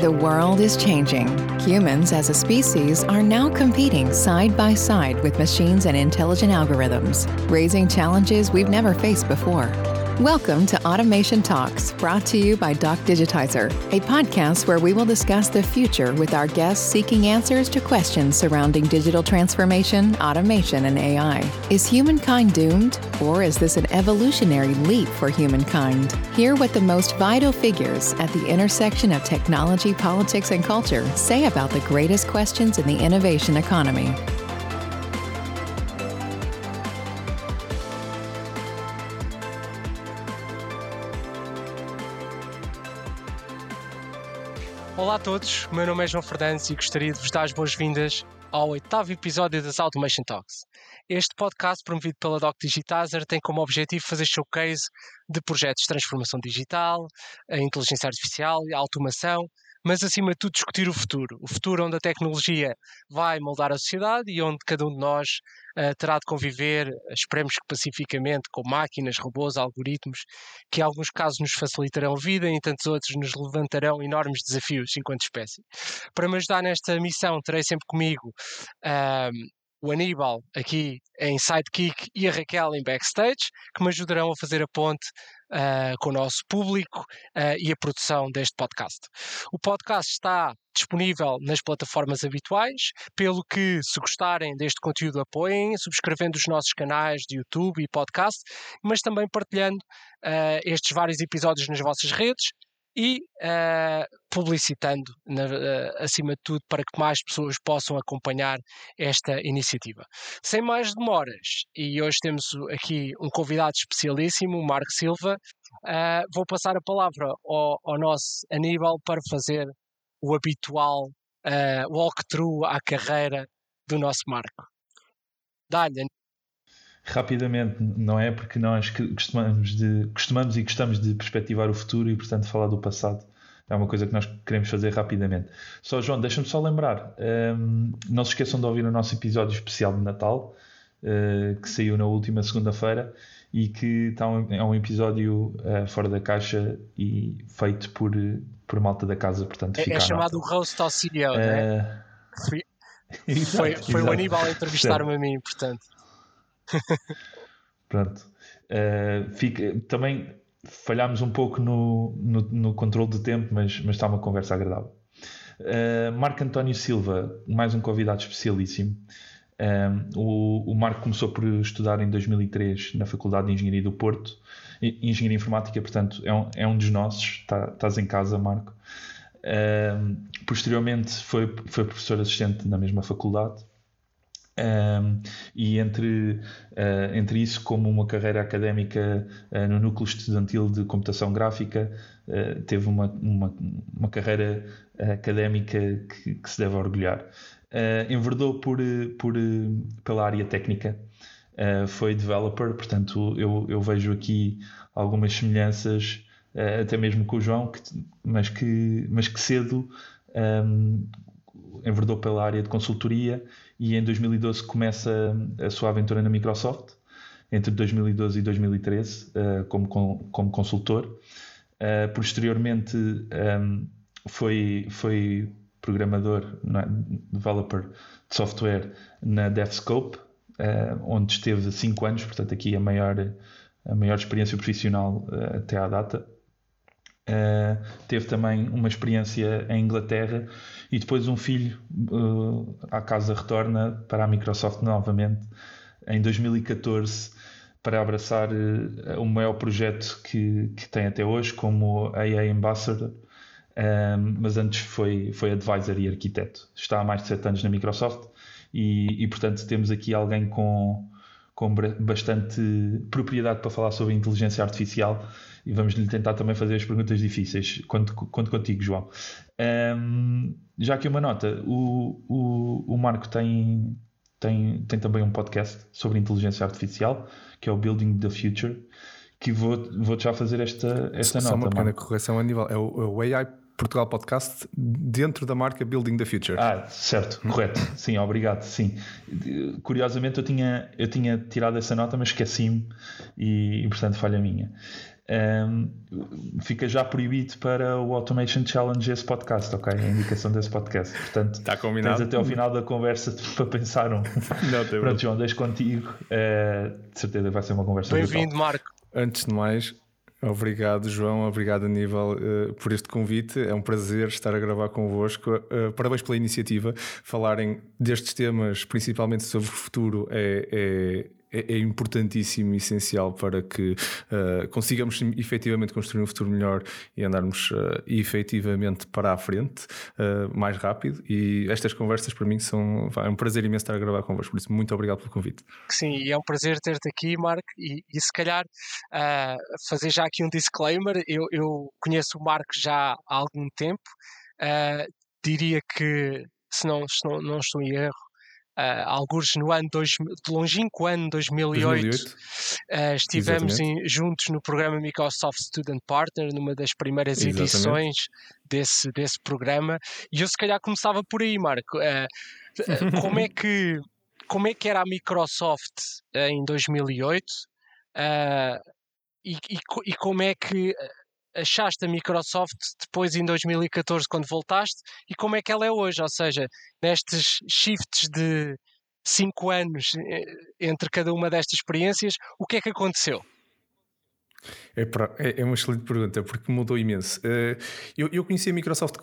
The world is changing. Humans as a species are now competing side by side with machines and intelligent algorithms, raising challenges we've never faced before. Welcome to Automation Talks, brought to you by Doc Digitizer, a podcast where we will discuss the future with our guests seeking answers to questions surrounding digital transformation, automation, and AI. Is humankind doomed, or is this an evolutionary leap for humankind? Hear what the most vital figures at the intersection of technology, politics, and culture say about the greatest questions in the innovation economy. Todos, o meu nome é João Fernandes e gostaria de vos dar as boas-vindas ao oitavo episódio das Automation Talks. Este podcast, promovido pela Doc Digitizer, tem como objetivo fazer showcase de projetos de transformação digital, a inteligência artificial e a automação, mas acima de tudo discutir o futuro. O futuro onde a tecnologia vai moldar a sociedade e onde cada um de nós uh, terá de conviver, esperemos que pacificamente, com máquinas, robôs, algoritmos, que em alguns casos nos facilitarão a vida e em tantos outros nos levantarão enormes desafios enquanto espécie. Para me ajudar nesta missão, terei sempre comigo uh, o Aníbal aqui em Sidekick e a Raquel em Backstage, que me ajudarão a fazer a ponte uh, com o nosso público uh, e a produção deste podcast. O podcast está disponível nas plataformas habituais, pelo que, se gostarem deste conteúdo, apoiem, subscrevendo os nossos canais de YouTube e podcast, mas também partilhando uh, estes vários episódios nas vossas redes e uh, publicitando, na, uh, acima de tudo, para que mais pessoas possam acompanhar esta iniciativa. Sem mais demoras, e hoje temos aqui um convidado especialíssimo, o Marco Silva, uh, vou passar a palavra ao, ao, nosso Aníbal para fazer o habitual walkthrough à carreira do nosso Marco. Dá-lhe, rapidamente, não é? Porque nós costumamos, de, costumamos e gostamos de perspectivar o futuro e, portanto, falar do passado. É uma coisa que nós queremos fazer rapidamente. Só, João, deixa-me só lembrar. Um, não se esqueçam de ouvir o nosso episódio especial de Natal, uh, que saiu na última segunda-feira e que está um, é um episódio uh, fora da caixa e feito por, por malta da casa. Portanto, é, é chamado Roast ao CEO, uh, não é? Eh, foi, foi o Aníbal a entrevistar-me a mim, portanto. Pronto. Uh, fica, também falhámos um pouco no, no, no, controle de tempo, mas, mas está uma conversa agradável. Uh, Marco António Silva, mais um convidado especialíssimo. Um, o, o, Marco começou por estudar em 2003 na Faculdade de Engenharia do Porto, Engenharia Informática, portanto, é um, é um dos nossos. Tá, estás em casa, Marco. Um, posteriormente, foi, foi professor assistente na mesma faculdade um, e entre, uh, entre isso, como uma carreira académica uh, no núcleo estudantil de computação gráfica, uh, teve uma, uma, uma, carreira académica que, que, se deve orgulhar. enverdou por, por, pela área técnica, foi developer, portanto, eu, eu vejo aqui algumas semelhanças, até mesmo com o João, que, mas, que, mas que cedo um, enverdou pela área de consultoria e em 2012 começa a sua aventura na Microsoft, entre 2012 e 2013, uh, como, como consultor. Uh, posteriormente um, foi, foi programador, é? developer de software na DevScope, uh, onde esteve 5 anos, portanto aqui a maior, a maior experiência profissional até à data. Uh, teve também uma experiência em Inglaterra e depois um filho uh, à casa retorna para a Microsoft novamente em 2014 para abraçar uh, o maior projeto que, que tem até hoje como AI Ambassador. Mas antes foi, foi advisor e arquiteto. Está há mais de 7 anos na Microsoft e, e portanto temos aqui alguém com com bastante propriedade para falar sobre inteligência artificial e vamos lhe tentar também fazer as perguntas difíceis. Conto, conto contigo, João. Um, já aqui uma nota: o, o, o Marco tem, tem, tem também um podcast sobre inteligência artificial que é o Building the Future. Que vou, vou já fazer esta, esta Só nota. Só uma pequena correção a nível. É o, é o AI Portugal Podcast dentro da marca Building the Future. Ah, certo, correto. Sim, obrigado. Sim. Curiosamente eu tinha, eu tinha tirado essa nota, mas esqueci-me e, e, portanto falha minha. Um, fica já proibido para o Automation Challenge esse podcast, ok? A indicação desse podcast. Portanto, Está combinado. tens até ao final da conversa para pensar um. Não, tem Pronto, João, deixo contigo. Uh, de certeza vai ser uma conversa Bem-vindo, Marco. Antes de mais, Obrigado, João. Obrigado, Aníbal, uh, por este convite. É um prazer estar a gravar convosco. Uh, parabéns pela iniciativa. Falarem destes temas, principalmente sobre o futuro, é, é, é, importantíssimo e essencial para que uh, consigamos efetivamente construir um futuro melhor e andarmos uh, efetivamente para a frente uh, mais rápido. E estas conversas para mim são é um prazer imenso estar a gravar convosco, por isso muito obrigado pelo convite. Sim, é um prazer ter-te aqui, Marco, e, e se calhar uh, fazer já aqui um disclaimer. Eu, eu conheço o Marco já há algum tempo, diria que se não, se não, não estou em erro, uh, alguns no ano dois, longínquo ano 2008, 2008. Uh, estivemos em, juntos no programa Microsoft Student Partner, numa das primeiras Exatamente. edições desse, desse programa, e eu se calhar começava por aí, Marco. Uh, como é que como é que era a Microsoft em 2008 e, e, e como é que achaste a Microsoft depois em 2014 quando voltaste e como é que ela é hoje? Ou seja, nestes shifts de 5 anos eh, entre cada uma destas experiências, o que é que aconteceu? É, é, é, uma excelente pergunta, porque mudou imenso. Eh, eu, eu conheci a Microsoft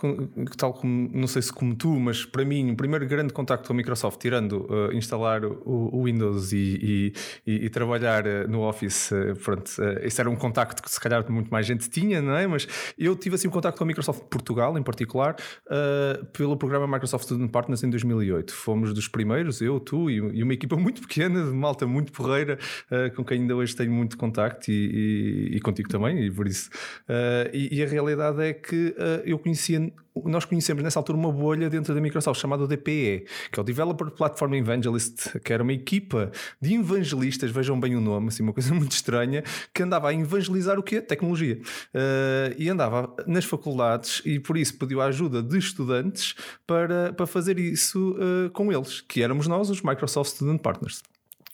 tal como, não sei se como tu, mas para mim, o primeiro grande contacto com a Microsoft, tirando uh, instalar o, o, Windows e, e, e, trabalhar eh, no Office, pronto, esse era um contacto que se calhar muito mais gente tinha, não é? Mas eu tive assim um contacto com a Microsoft Portugal, em particular, uh, pelo programa Microsoft Student Partners em 2008. Fomos dos primeiros, eu, tu e, e uma equipa muito pequena, de malta muito porreira, uh, com quem ainda hoje tenho muito contacto e, e contigo também, e por isso. Uh, e, e, a realidade é que uh, eu conhecia, nós conhecemos nessa altura uma bolha dentro da Microsoft chamada DPE, que é o Developer Platform Evangelist, que era uma equipa de evangelistas, vejam bem o nome, assim, uma coisa muito estranha, que andava a evangelizar o quê? Tecnologia. Uh, e andava nas faculdades e por isso pediu a ajuda de estudantes para, para fazer isso com eles, que éramos nós, os Microsoft Student Partners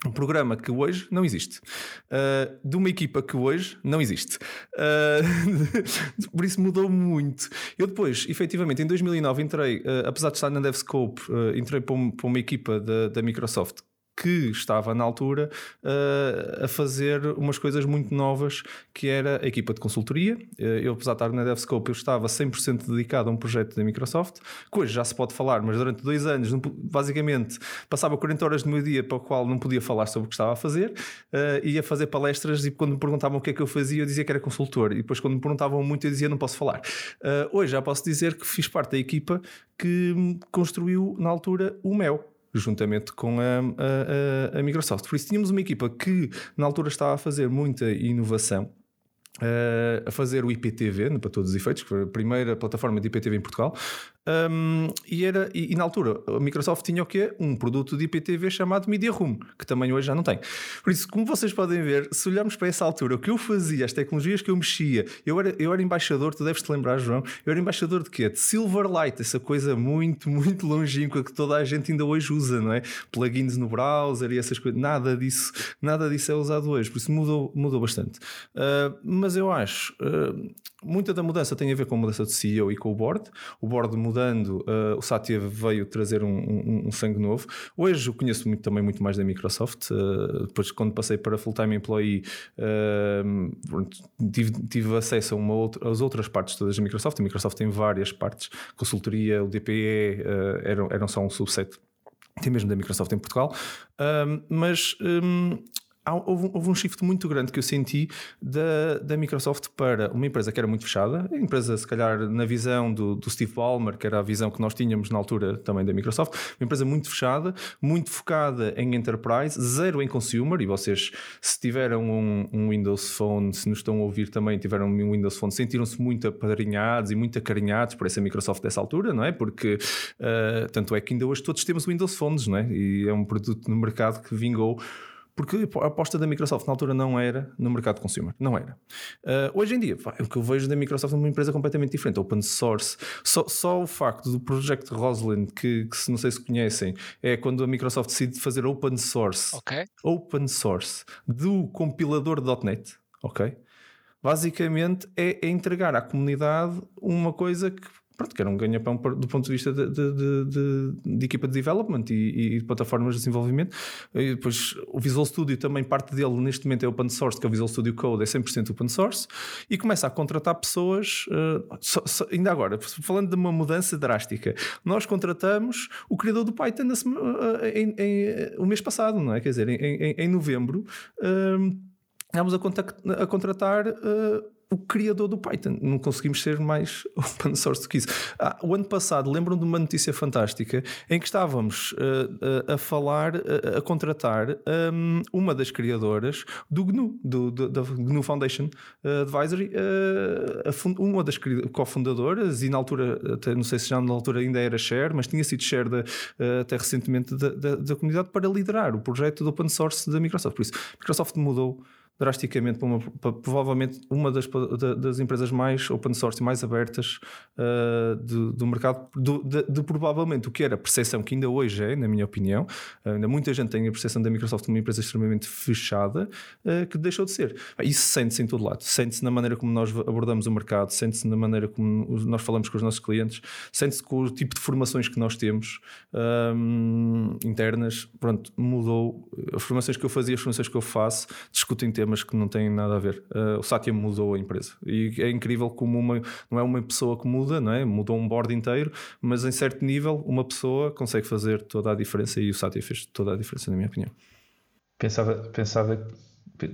um programa que hoje não existe, uh, de uma equipa que hoje não existe. Uh, por isso mudou muito. Eu depois, efetivamente, em 2009 entrei, uh, apesar de estar na DevScope, entrei para, um, para uma equipa da, da Microsoft que estava na altura uh, a fazer umas coisas muito novas, que era a equipa de consultoria. Uh, eu, apesar de estar na DevScope, eu estava 100% dedicado a um projeto da Microsoft, que hoje já se pode falar, mas durante dois anos, basicamente, passava 40 horas do meu dia para o qual não podia falar sobre o que estava a fazer, uh, ia fazer palestras e quando me perguntavam o que é que eu fazia, eu dizia que era consultor, e depois quando me perguntavam muito, eu dizia não posso falar. hoje já posso dizer que fiz parte da equipa que construiu, na altura, o Mel juntamente com a, a, a, Microsoft. Por isso tínhamos uma equipa que na altura estava a fazer muita inovação uh, a fazer o IPTV, para todos os efeitos, que foi a primeira plataforma de IPTV em Portugal. Um, e, era, e, e, na altura a Microsoft tinha o quê? Um produto de IPTV chamado Media Room, que também hoje já não tem. Por isso, como vocês podem ver, se olharmos para essa altura, o que eu fazia, as tecnologias que eu mexia, eu era, eu era embaixador, tu deves te lembrar, João, eu era embaixador de quê? De Silverlight, essa coisa muito, muito longínqua que toda a gente ainda hoje usa, não é? Plugins no browser e essas coisas, nada disso, nada disso é usado hoje, por isso mudou, mudou bastante. Uh, mas eu acho, uh, muita da mudança tem a ver com a mudança de CEO e com o board. O board mudando, uh, o Satya veio trazer um, um, um, sangue novo. Hoje eu conheço muito, também muito mais da Microsoft. Uh, depois, quando passei para full-time employee, tive, tive, acesso a uma outra, às outras partes todas da Microsoft. A Microsoft tem várias partes: consultoria, o DPE, eram, eram só um subset. Tem mesmo da Microsoft em Portugal, mas um, houve, houve, um shift muito grande que eu senti da, da Microsoft para uma empresa que era muito fechada, a empresa, se calhar, na visão do, do, Steve Ballmer, que era a visão que nós tínhamos na altura também da Microsoft, uma empresa muito fechada, muito focada em enterprise, zero em consumer. E vocês, se tiveram um, um Windows Phone, se nos estão a ouvir também, tiveram um Windows Phone, sentiram-se muito apadrinhados e muito acarinhados por essa Microsoft dessa altura, não é? Porque uh, tanto é que ainda hoje todos temos Windows Phones, não é? E é um produto no mercado que vingou porque a aposta da Microsoft na altura não era no mercado de consumer, não era. Uh, hoje em dia, o que eu vejo da Microsoft é uma empresa completamente diferente, open source. Só, só o facto do Project Rosalind, que, que, se não sei se conhecem, é quando a Microsoft decide fazer open source, okay. open source do compilador .NET, ok? basicamente é, é entregar à comunidade uma coisa que pronto, que era um ganha-pão do ponto de vista de, de, de, de equipa de development e, e, plataformas de desenvolvimento. E depois o Visual Studio também, parte dele neste momento é open source, que é o Visual Studio Code, é 100% open source, e começa a contratar pessoas, uh, só, só, ainda agora, falando de uma mudança drástica, nós contratamos o criador do Python nesse, uh, em, em, o mês passado, não é? Quer dizer, em, em novembro, uh, estamos a, a contratar o criador do Python. Não conseguimos ser mais open source do que isso. Ah, o ano passado, lembram de uma notícia fantástica em que estávamos uh, uh, a falar, uh, a contratar um, uma das criadoras do GNU, do, do, da GNU Foundation Advisory, uma das cofundadoras, e na altura, até, não sei se já na altura ainda era share, mas tinha sido share de, até recentemente da, da, da comunidade para liderar o projeto do open source da Microsoft. Por isso, a Microsoft mudou drasticamente para, uma, para provavelmente uma das, das, empresas mais open source e mais abertas uh, do, do, mercado, do, de, de, provavelmente o que era a percepção que ainda hoje é, na minha opinião, ainda muita gente tem a percepção da Microsoft como uma empresa extremamente fechada, uh, que deixou de ser. Isso sente-se em todo lado, sente-se na maneira como nós abordamos o mercado, sente-se na maneira como nós falamos com os nossos clientes, sente-se com o tipo de formações que nós temos um, internas. Pronto, mudou. As formações que eu fazia, as formações que eu faço, discutem temas temas que não têm nada a ver. Uh, o Satya mudou a empresa e é incrível como uma, não é uma pessoa que muda, não é? mudou um board inteiro, mas em certo nível uma pessoa consegue fazer toda a diferença e o Satya fez toda a diferença, na minha opinião. Pensava, pensava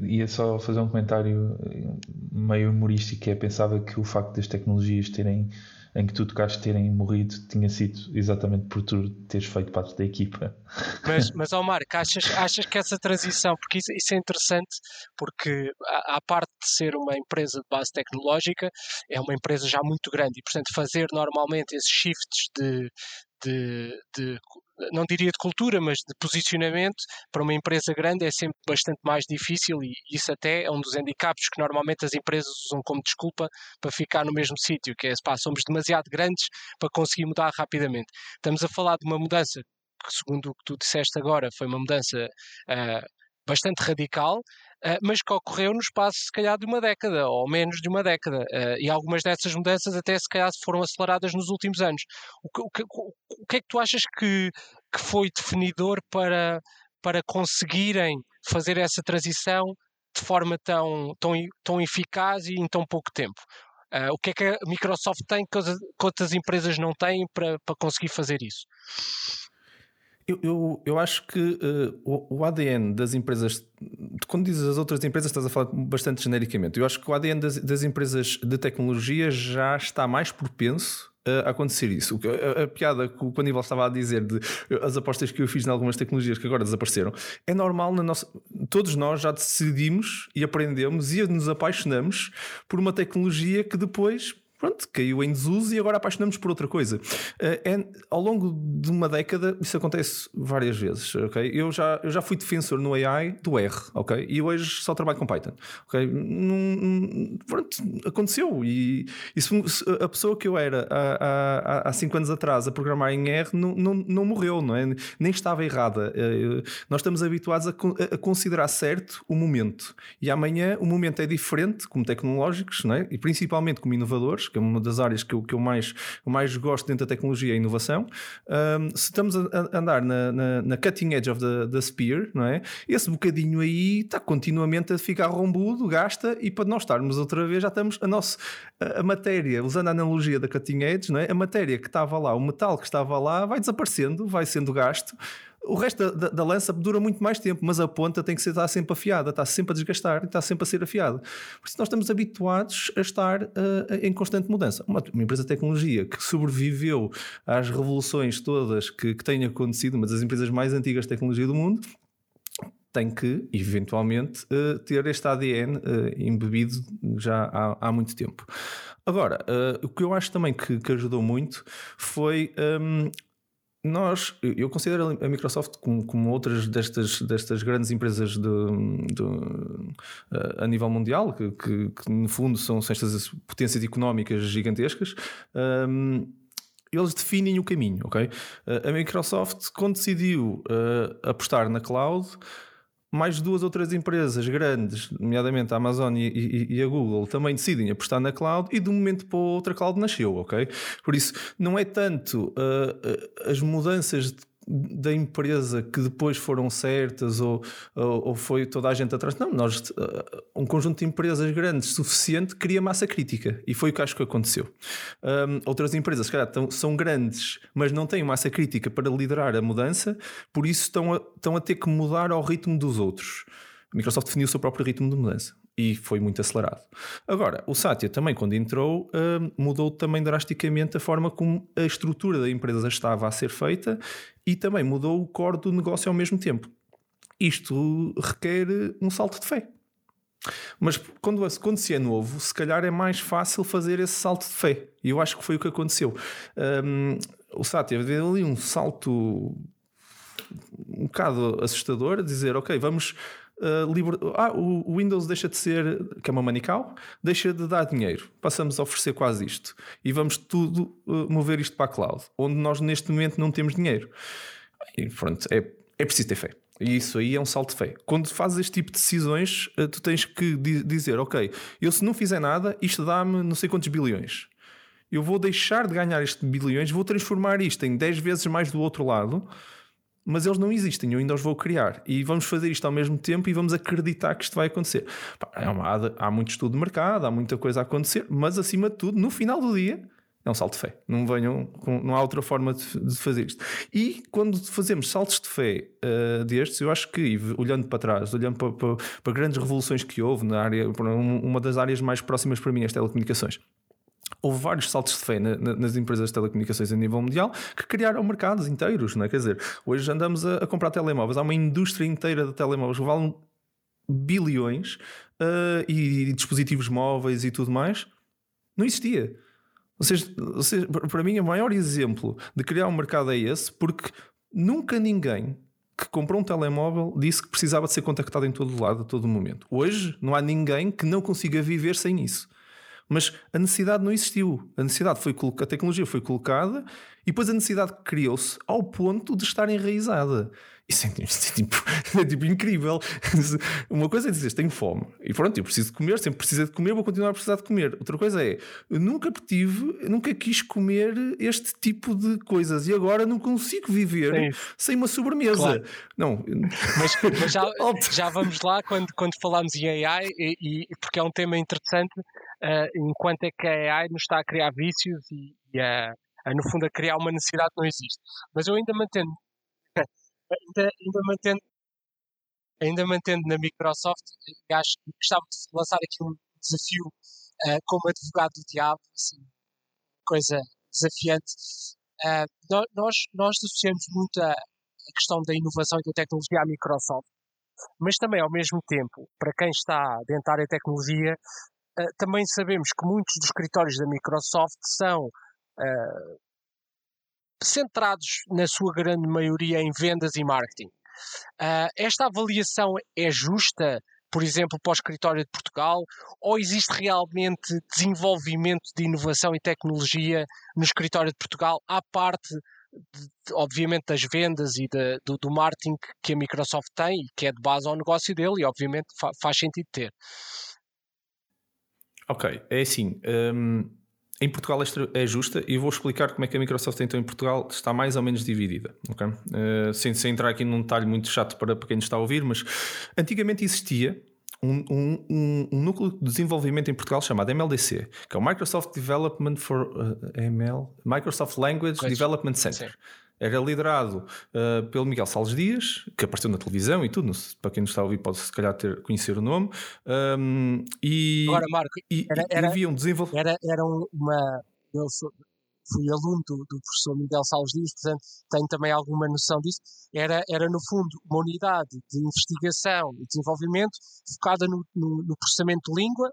ia só fazer um comentário meio humorístico, que é pensava que o facto das tecnologias terem em que tu tocaste terem morrido tinha sido exatamente por tu teres feito parte da equipa. Mas, mas oh Marco, achas, achas que essa transição, porque isso, isso é interessante, porque a, parte de ser uma empresa de base tecnológica, é uma empresa já muito grande e, portanto, fazer normalmente esses shifts de, de, de, não diria de cultura, mas de posicionamento para uma empresa grande é sempre bastante mais difícil e isso até é um dos handicaps que normalmente as empresas usam como desculpa para ficar no mesmo sítio, que é, pá, somos demasiado grandes para conseguir mudar rapidamente. Estamos a falar de uma mudança que, segundo o que tu disseste agora, foi uma mudança uh, bastante radical, uh, mas que ocorreu no espaço, se calhar, de uma década, ou menos de uma década. Uh, e algumas dessas mudanças até, se calhar, foram aceleradas nos últimos anos. O que, o que, o que é que tu achas que, que foi definidor para, para conseguirem fazer essa transição de forma tão, tão, tão eficaz e em tão pouco tempo? Uh, o que é que a Microsoft tem que outras empresas não têm para, para conseguir fazer isso? Eu, eu, eu acho que uh, o, o, ADN das empresas, quando dizes as outras empresas, estás a falar bastante genericamente. Eu acho que o ADN das, das empresas de tecnologia já está mais propenso a acontecer isso. A, a, piada que o Aníbal estava a dizer de as apostas que eu fiz em algumas tecnologias que agora desapareceram é normal na nossa. Todos nós já decidimos e aprendemos e nos apaixonamos por uma tecnologia que depois pronto, caiu em desuso e agora apaixonamos por outra coisa. É, ao longo de uma década, isso acontece várias vezes, ok? Eu já, eu já fui defensor no AI do R, ok? E hoje só trabalho com Python, ok? Num, pronto, aconteceu. E, e se, a pessoa que eu era há, há, há cinco anos atrás a programar em R não, não, não morreu, não é? Nem estava errada. Eh, nós estamos habituados a, a considerar certo o momento. E amanhã o momento é diferente, como tecnológicos, não é? E principalmente como inovadores que é uma das áreas que eu, que eu, mais, eu mais gosto dentro da tecnologia e inovação. Um, se estamos a, andar na, na, na, cutting edge of the, the spear, não é? Esse bocadinho aí está continuamente a ficar rombudo, gasta, e para nós estarmos outra vez, já estamos a nossa a, a matéria, usando a analogia da cutting edge, não é? A matéria que estava lá, o metal que estava lá, vai desaparecendo, vai sendo gasto o resto da, da, lança dura muito mais tempo, mas a ponta tem que ser, estar sempre afiada, está sempre a desgastar, está sempre a ser afiada. Por isso nós estamos habituados a estar uh, em constante mudança. Uma, uma, empresa de tecnologia que sobreviveu às revoluções todas que, que têm acontecido, uma das empresas mais antigas de tecnologia do mundo, tem que, eventualmente, uh, ter este ADN uh, embebido já há, há, muito tempo. Agora, uh, o que eu acho também que, que ajudou muito foi um, nós, eu considero a Microsoft como, como outras destas, destas grandes empresas de, de, eh, a nível mundial, que, que, que, no fundo são, estas potências económicas gigantescas. Um, eles definem o caminho, ok? Eh, a Microsoft, quando decidiu uh, apostar na cloud, mais duas ou três empresas grandes, nomeadamente a Amazon e, e, e, a Google, também decidem apostar na cloud e de um momento para outro a cloud nasceu, ok? Por isso, não é tanto uh, as mudanças de da empresa que depois foram certas ou, ou, ou, foi toda a gente atrás. Não, nós, uh, um conjunto de empresas grandes suficiente cria massa crítica e foi o que acho que aconteceu. Um, outras empresas, se calhar, são grandes, mas não têm massa crítica para liderar a mudança, por isso estão a, estão a ter que mudar ao ritmo dos outros. A Microsoft definiu o seu próprio ritmo de mudança e foi muito acelerado. Agora, o Satya também, quando entrou, mudou também drasticamente a forma como a estrutura da empresa estava a ser feita e também mudou o core do negócio ao mesmo tempo. Isto requer um salto de fé. Mas quando, quando se é novo, se calhar é mais fácil fazer esse salto de fé. E eu acho que foi o que aconteceu. Um, o Satya deu ali um salto um bocado assustador, dizer, ok, vamos Uh, liber... ah, o Windows deixa de ser, que é uma manical, deixa de dar dinheiro. Passamos a oferecer quase isto. E vamos tudo uh, mover isto para a cloud, onde nós neste momento não temos dinheiro. E pronto, é, é preciso ter fé. E isso aí é um salto de fé. Quando fazes este tipo de decisões, uh, tu tens que di dizer: Ok, eu se não fizer nada, isto dá-me não sei quantos bilhões. Eu vou deixar de ganhar estes bilhões, vou transformar isto em 10 vezes mais do outro lado mas eles não existem, eu ainda os vou criar. E vamos fazer isto ao mesmo tempo e vamos acreditar que isto vai acontecer. É uma, há, muito estudo de mercado, há muita coisa a acontecer, mas acima de tudo, no final do dia, é um salto de fé. Não venham, não há outra forma de, fazer isto. E quando fazemos saltos de fé uh, destes, eu acho que, olhando para trás, olhando para, para, para, grandes revoluções que houve na área, uma das áreas mais próximas para mim, as telecomunicações houve vários saltos de fé na, na, nas empresas de telecomunicações a nível mundial que criaram mercados inteiros, não é? Quer dizer, hoje andamos a, a comprar telemóveis, há uma indústria inteira de telemóveis que valem bilhões uh, e, e, dispositivos móveis e tudo mais. Não existia. Ou seja, ou seja, para mim, o maior exemplo de criar um mercado é esse, porque nunca ninguém que comprou um telemóvel disse que precisava de ser contactado em todo lado, a todo momento. Hoje, não há ninguém que não consiga viver sem isso. Mas a necessidade não existiu. A necessidade foi a tecnologia foi colocada e depois a necessidade criou-se ao ponto de estar enraizada. Isso é, isso é, tipo, é tipo incrível. Uma coisa é dizer, tenho fome e pronto, eu preciso de comer, sempre precisei de comer, vou continuar a precisar de comer. Outra coisa é, eu nunca tive, nunca quis comer este tipo de coisas e agora não consigo viver Sim. sem uma sobremesa. Claro. Não, mas, mas já, já, vamos lá quando, quando falamos em AI, e, e, porque é um tema interessante uh, enquanto é que a AI nos está a criar vícios e, e a, a, no fundo, a criar uma necessidade que não existe. Mas eu ainda mantendo, ainda, ainda mantendo, ainda mantendo na Microsoft, acho que gostava de lançar aqui um desafio uh, como advogado do diabo, assim, coisa desafiante. Uh, nós, nós associamos muito a, a questão da inovação e da tecnologia à Microsoft, mas também ao mesmo tempo, para quem está dentro da área de tecnologia, também sabemos que muitos dos escritórios da Microsoft são uh, centrados, na sua grande maioria, em vendas e marketing. Uh, esta avaliação é justa, por exemplo, para o escritório de Portugal, ou existe realmente desenvolvimento de inovação e tecnologia no escritório de Portugal, à parte de, obviamente das vendas e de, do, do, marketing que a Microsoft tem e que é de base ao negócio dele e obviamente fa, faz sentido ter. Ok, é assim. Um, em Portugal é justa e vou explicar como é que a Microsoft então em Portugal está mais ou menos dividida. Okay? Uh, sem, sem, entrar aqui num detalhe muito chato para, para quem nos está a ouvir, mas antigamente existia um, um, um, núcleo de desenvolvimento em Portugal chamado MLDC, que é o Microsoft Development for uh, ML, Microsoft Language Development Center. Sim era liderado uh, pelo Miguel Salles Dias, que apareceu na televisão e tudo, para quem nos está a ouvir pode se calhar ter, conhecer o nome. Um, e, Agora, Marco, e, era, era, havia um desenvolvimento. Era, era uma. Eu sou, fui aluno do, do, professor Miguel Salles Dias, portanto tenho também alguma noção disso. Era, era no fundo, uma unidade de investigação e desenvolvimento focada no, no, no processamento de língua,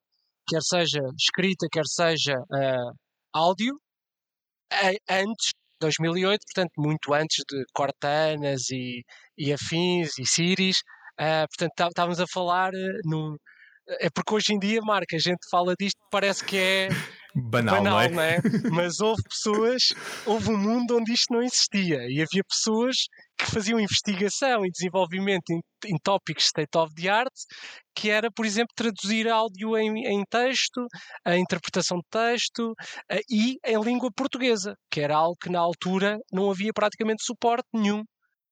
quer seja escrita, quer seja uh, áudio, antes 2008, portanto, muito antes de Cortanas e, e afins e Siris. Uh, portanto, estávamos a falar uh, num. É porque hoje em dia, Marca, a gente fala disto, parece que é, banal, banal não, é? não é? Mas houve pessoas, houve um mundo onde isto não existia e havia pessoas que faziam investigação e desenvolvimento em, em tópicos state of the art, que era, por exemplo, traduzir áudio em, em texto, a interpretação de texto a, e em língua portuguesa, que era algo que na altura não havia praticamente suporte nenhum.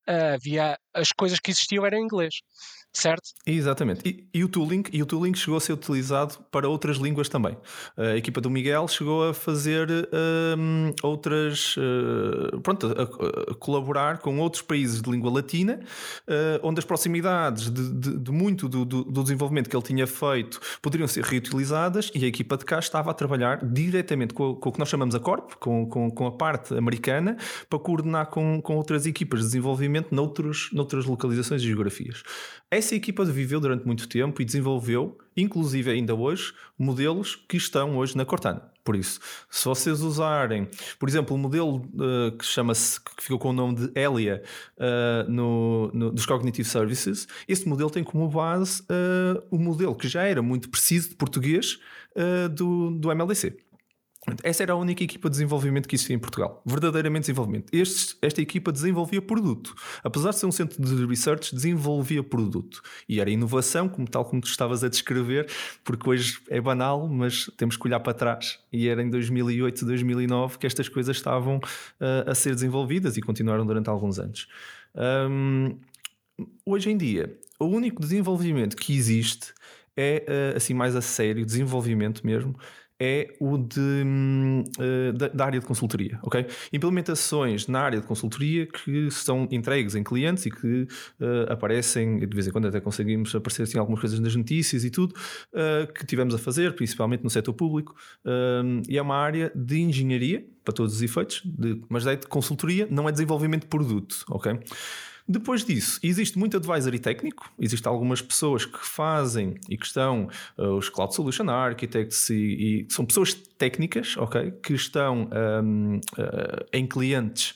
Uh, havia as coisas que existiam eram em inglês certo? Exatamente. E, e, o tooling, e o tooling chegou a ser utilizado para outras línguas também. A equipa do Miguel chegou a fazer um, outras, uh, pronto, a, a, colaborar com outros países de língua latina, uh, onde as proximidades de, de, de muito do, do, do, desenvolvimento que ele tinha feito poderiam ser reutilizadas e a equipa de cá estava a trabalhar diretamente com, com o que nós chamamos a Corp, com, com, com a parte americana, para coordenar com, com outras equipas de desenvolvimento noutros, noutras localizações e geografias. Essa equipa viveu durante muito tempo e desenvolveu, inclusive ainda hoje, modelos que estão hoje na Cortana. Por isso, se vocês usarem, por exemplo, o modelo uh, que chama-se, que ficou com o nome de Elia uh, no, no, dos Cognitive Services, esse modelo tem como base uh, o modelo que já era muito preciso de português do, do MLDC. Essa era a única equipa de desenvolvimento que existia em Portugal. Verdadeiramente desenvolvimento. Este, esta equipa desenvolvia produto. Apesar de ser um centro de research, desenvolvia produto. E era inovação, como tal como tu estavas a descrever, porque hoje é banal, mas temos que olhar para trás. E era em 2008, 2009 que estas coisas estavam uh, a ser desenvolvidas e continuaram durante alguns anos. Um, hoje em dia, o único desenvolvimento que existe é, uh, assim, mais a sério, desenvolvimento mesmo, é o de, uh, da, da, área de consultoria, ok? Implementações na área de consultoria que são entregues em clientes e que uh, aparecem, de vez em quando até conseguimos aparecer assim, algumas coisas nas notícias e tudo, uh, que tivemos a fazer, principalmente no setor público, e é uma área de engenharia, para todos os efeitos, de, mas é de consultoria, não é desenvolvimento de produto, ok? Depois disso, existe muito advisory técnico, existem algumas pessoas que fazem e que estão, uh, os Cloud Solution Architects, e, e, são pessoas técnicas, ok, que estão um, uh, em clientes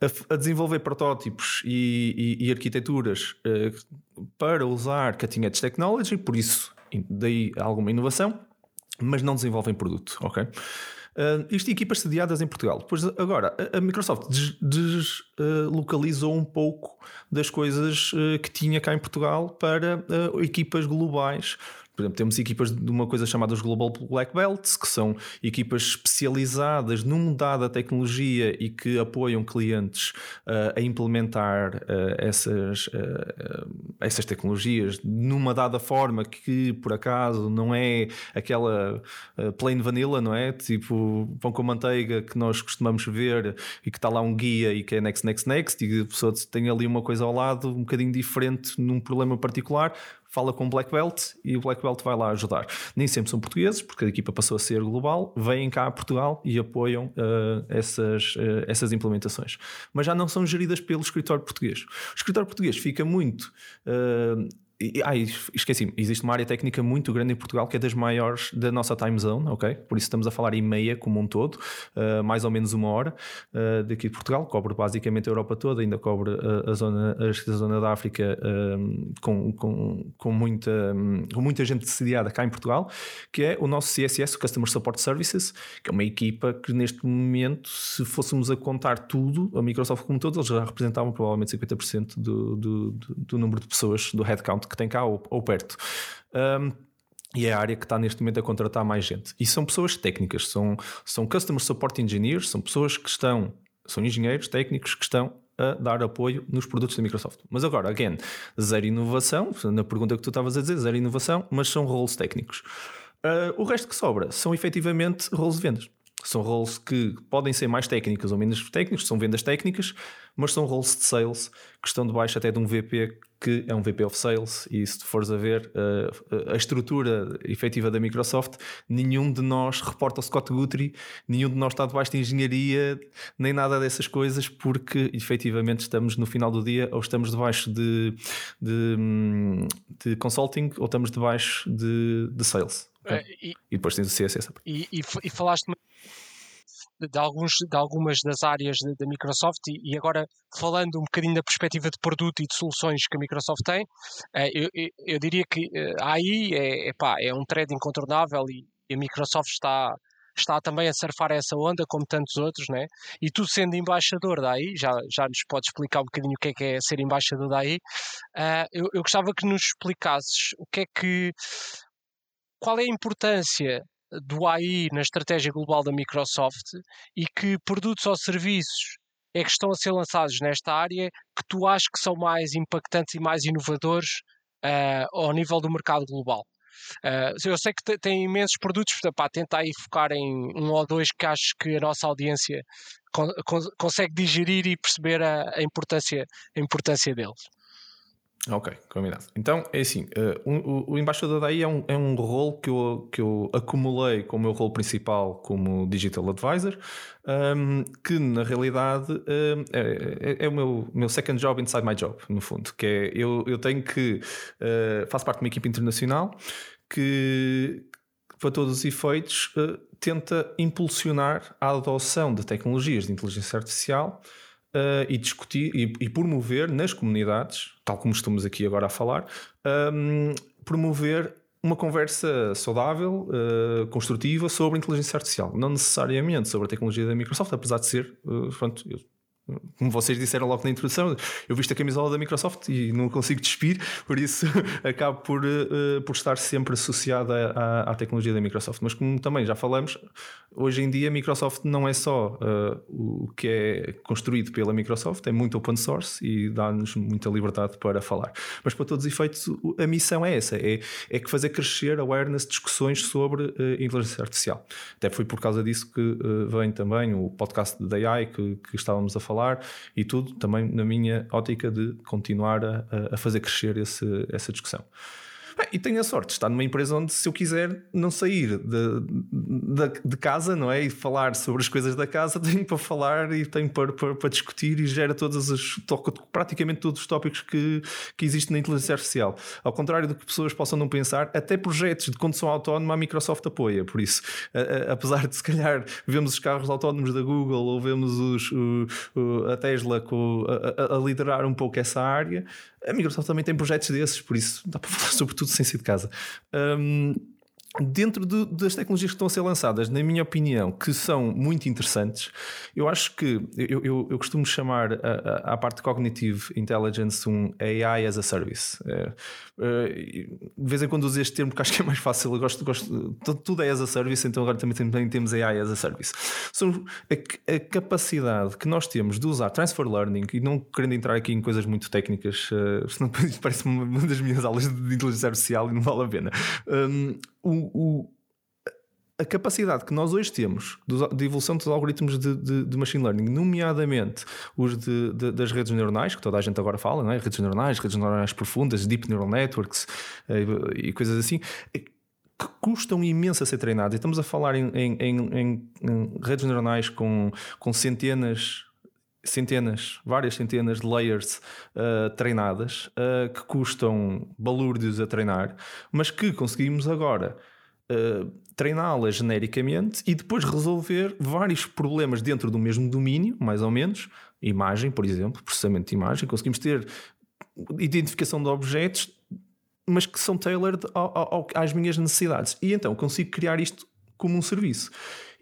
a, a, desenvolver protótipos e, e, e arquiteturas uh, para usar cutting edge technology, por isso daí alguma inovação, mas não desenvolvem produto, ok? Uh, isto equipas sediadas em Portugal. Pois agora, a, Microsoft deslocalizou des, uh, um pouco das coisas uh, que tinha cá em Portugal para uh, equipas globais por exemplo, temos equipas de uma coisa chamada os Global Black Belts, que são equipas especializadas numa dada tecnologia e que apoiam clientes uh, a implementar uh, essas, uh, essas tecnologias numa dada forma que, por acaso, não é aquela plain vanilla, não é? Tipo pão com manteiga que nós costumamos ver e que está lá um guia e que é next, next, next, e a pessoa tem ali uma coisa ao lado um bocadinho diferente num problema particular fala com o Black Belt e o Black Belt vai lá ajudar. Nem sempre são portugueses, porque a equipa passou a ser global, vêm cá a Portugal e apoiam uh, essas, uh, essas implementações. Mas já não são geridas pelo escritório português. O escritório português fica muito. Uh, Ai, esqueci existe uma área técnica muito grande em Portugal que é das maiores da nossa time zone, ok? Por isso estamos a falar em meia como um todo, uh, mais ou menos uma hora uh, daqui de Portugal, cobre basicamente a Europa toda, ainda cobre a, a zona, a, zona da África uh, com, com, com, muita, com muita gente sediada cá em Portugal, que é o nosso CSS, o Customer Support Services, que é uma equipa que neste momento, se fôssemos a contar tudo, a Microsoft como todo, eles já representavam provavelmente 50% do, do, do, do número de pessoas, do headcount que tem cá ou, ou perto. Um, e é a área que está neste momento a contratar mais gente. E são pessoas técnicas, são, são Customer Support Engineers, são pessoas que estão, são engenheiros técnicos que estão a dar apoio nos produtos da Microsoft. Mas agora, again, zero inovação, na pergunta que tu estavas a dizer, zero inovação, mas são roles técnicos. Uh, o resto que sobra são efetivamente roles de vendas. São roles que podem ser mais técnicos ou menos técnicos, são vendas técnicas, mas são roles de sales que estão debaixo até de um VP que é um VP of Sales. E se fores a ver uh, a estrutura efetiva da Microsoft, nenhum de nós reporta ao Scott Guthrie, nenhum de nós está debaixo de engenharia, nem nada dessas coisas, porque efetivamente estamos no final do dia ou estamos debaixo de, de, de consulting ou estamos debaixo de, de sales. Uh, e, e, depois tens o CSS. E, e, e falaste de, alguns, de algumas das áreas da Microsoft e, e, agora falando um bocadinho da perspectiva de produto e de soluções que a Microsoft tem, eh, eu, eu, eu diria que eh, aí é, é, é um trade incontornável e, a Microsoft está, está também a surfar essa onda, como tantos outros, né? E tu sendo embaixador da AI, já, já nos podes explicar um bocadinho o que é que é ser embaixador da AI, uh, eu, eu gostava que nos explicasses o que é que. Qual é a importância do AI na estratégia global da Microsoft e que produtos ou serviços é que estão a ser lançados nesta área que tu achas que são mais impactantes e mais inovadores uh, ao nível do mercado global? Uh, eu sei que tem imensos produtos, pá, tenta aí focar em um ou dois que acho que a nossa audiência con consegue digerir e perceber a, a, importância, a importância deles. Ok, combinado. Então é assim: uh, o, o, embaixador daí é um, é um rol que eu, que eu acumulei como meu rol principal como Digital Advisor, um, que na realidade um, é, é, é, o meu, meu second job inside my job, no fundo. Que é eu, eu tenho que. Uh, faço parte de uma equipe internacional que, para todos os efeitos, uh, tenta impulsionar a adoção de tecnologias de inteligência artificial uh, e discutir e, e, promover nas comunidades, tal como estamos aqui agora a falar, um, promover uma conversa saudável, uh, construtiva sobre inteligência artificial. Não necessariamente sobre a tecnologia da Microsoft, apesar de ser, uh, pronto, eu como vocês disseram logo na introdução, eu visto a camisola da Microsoft e não consigo despir, por isso acabo por, uh, por estar sempre associada à, à, tecnologia da Microsoft. Mas como também já falamos, hoje em dia a Microsoft não é só uh, o que é construído pela Microsoft, é muito open source e dá-nos muita liberdade para falar. Mas para todos os efeitos, a missão é essa: é, é que fazer crescer awareness, discussões sobre uh, inteligência artificial. Até foi por causa disso que vem também o podcast da AI que, que estávamos a falar falar e tudo também na minha ótica de continuar a, a fazer crescer esse, essa discussão. E tenho a sorte de estar numa empresa onde, se eu quiser não sair de, de, de, casa, não é? E falar sobre as coisas da casa, tenho para falar e tenho para, para, para discutir e gera todas as, toca praticamente todos os tópicos que, que existem na inteligência artificial. Ao contrário do que pessoas possam não pensar, até projetos de condução autónoma a Microsoft apoia. Por isso, a, a, apesar de se calhar vemos os carros autónomos da Google ou vemos os, o, o, a Tesla com, a, a liderar um pouco essa área, a Microsoft também tem projetos desses, por isso dá para falar sobre tudo sem sair de casa. Um, dentro de, das tecnologias que estão a ser lançadas, na minha opinião, que são muito interessantes, eu acho que eu, eu, eu costumo chamar a, a, a, parte Cognitive Intelligence um AI as a Service. É, é, de vez em quando uso este termo porque acho que é mais fácil. Eu gosto, gosto tudo é as a service, então agora também, também temos AI as a service. São a, a, capacidade que nós temos de usar transfer learning e não querendo entrar aqui em coisas muito técnicas, uh, senão parece uma das minhas aulas de inteligência artificial e não vale a pena. Um, o, o, a capacidade que nós hoje temos de evolução dos algoritmos de, de, de machine learning, nomeadamente os de, das redes neuronais, que toda a gente agora fala, não é? redes neuronais, redes neuronais profundas, deep neural networks eh, e coisas assim, é que custam imenso a ser treinados. E estamos a falar em, em, em, em redes neuronais com, com centenas centenas, várias centenas de layers uh, treinadas uh, que custam balúrdios a treinar, mas que conseguimos agora uh, treiná-las genericamente e depois resolver vários problemas dentro do mesmo domínio, mais ou menos. Imagem, por exemplo, processamento de imagem, conseguimos ter identificação de objetos, mas que são tailored ao, ao, às minhas necessidades. E então consigo criar isto como um serviço.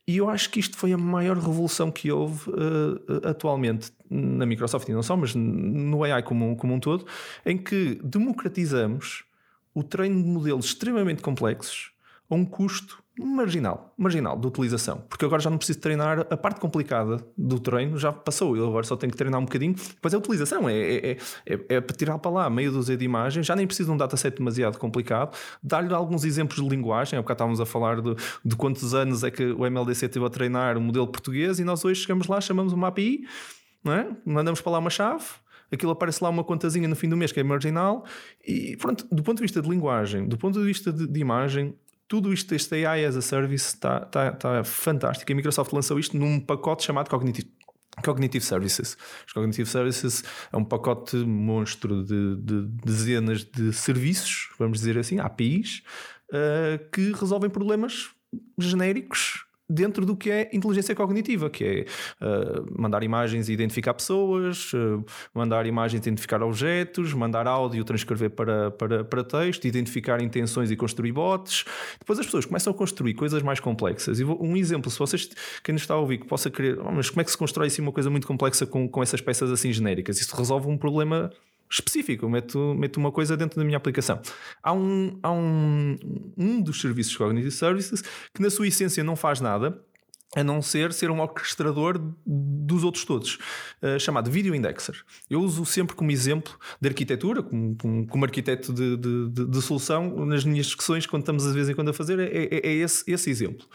E eu acho que isto foi a maior revolução que houve uh, atualmente na Microsoft e não só, mas no AI como, como um todo, em que democratizamos o treino de modelos extremamente complexos a um custo marginal, marginal de utilização, porque agora já não preciso treinar a parte complicada do treino, já passou, eu agora só tenho que treinar um bocadinho, depois é a utilização, é, é, é, é tirar para lá meia dúzia de imagens, já nem preciso de um dataset demasiado complicado, dar-lhe alguns exemplos de linguagem, é porque estávamos a falar de, de quantos anos é que o MLDC teve a treinar o modelo português e nós hoje chegamos lá, chamamos uma API, não é? mandamos para lá uma chave, aquilo aparece lá uma contazinha no fim do mês que é marginal e pronto, do ponto de vista de linguagem, do ponto de vista de, de imagem, tudo isto, este AI as a Service está tá, tá fantástico. A Microsoft lançou isto num pacote chamado Cognitive, Cognitive Services. Os Cognitive Services é um pacote monstro de, de dezenas de serviços, vamos dizer assim, APIs, uh, que resolvem problemas genéricos dentro do que é inteligência cognitiva, que é uh, mandar imagens e identificar pessoas, uh, mandar imagens e identificar objetos, mandar áudio, transcrever para, para, para texto, identificar intenções e construir bots. Depois as pessoas começam a construir coisas mais complexas. E vou, um exemplo, se vocês, quem nos está a ouvir, que possa querer, oh, mas como é que se constrói assim uma coisa muito complexa com, com essas peças assim genéricas? Isso resolve um problema específico, meto, meto uma coisa dentro da minha aplicação. Há um, há um, um dos serviços Cognitive Services que, na sua essência, não faz nada a não ser ser um orquestrador dos outros todos, uh, chamado Video Indexer. Eu uso sempre como exemplo de arquitetura, como, como, como arquiteto de, de, de, solução, nas minhas discussões, quando estamos de vez em quando a fazer, é, é, é esse, esse exemplo.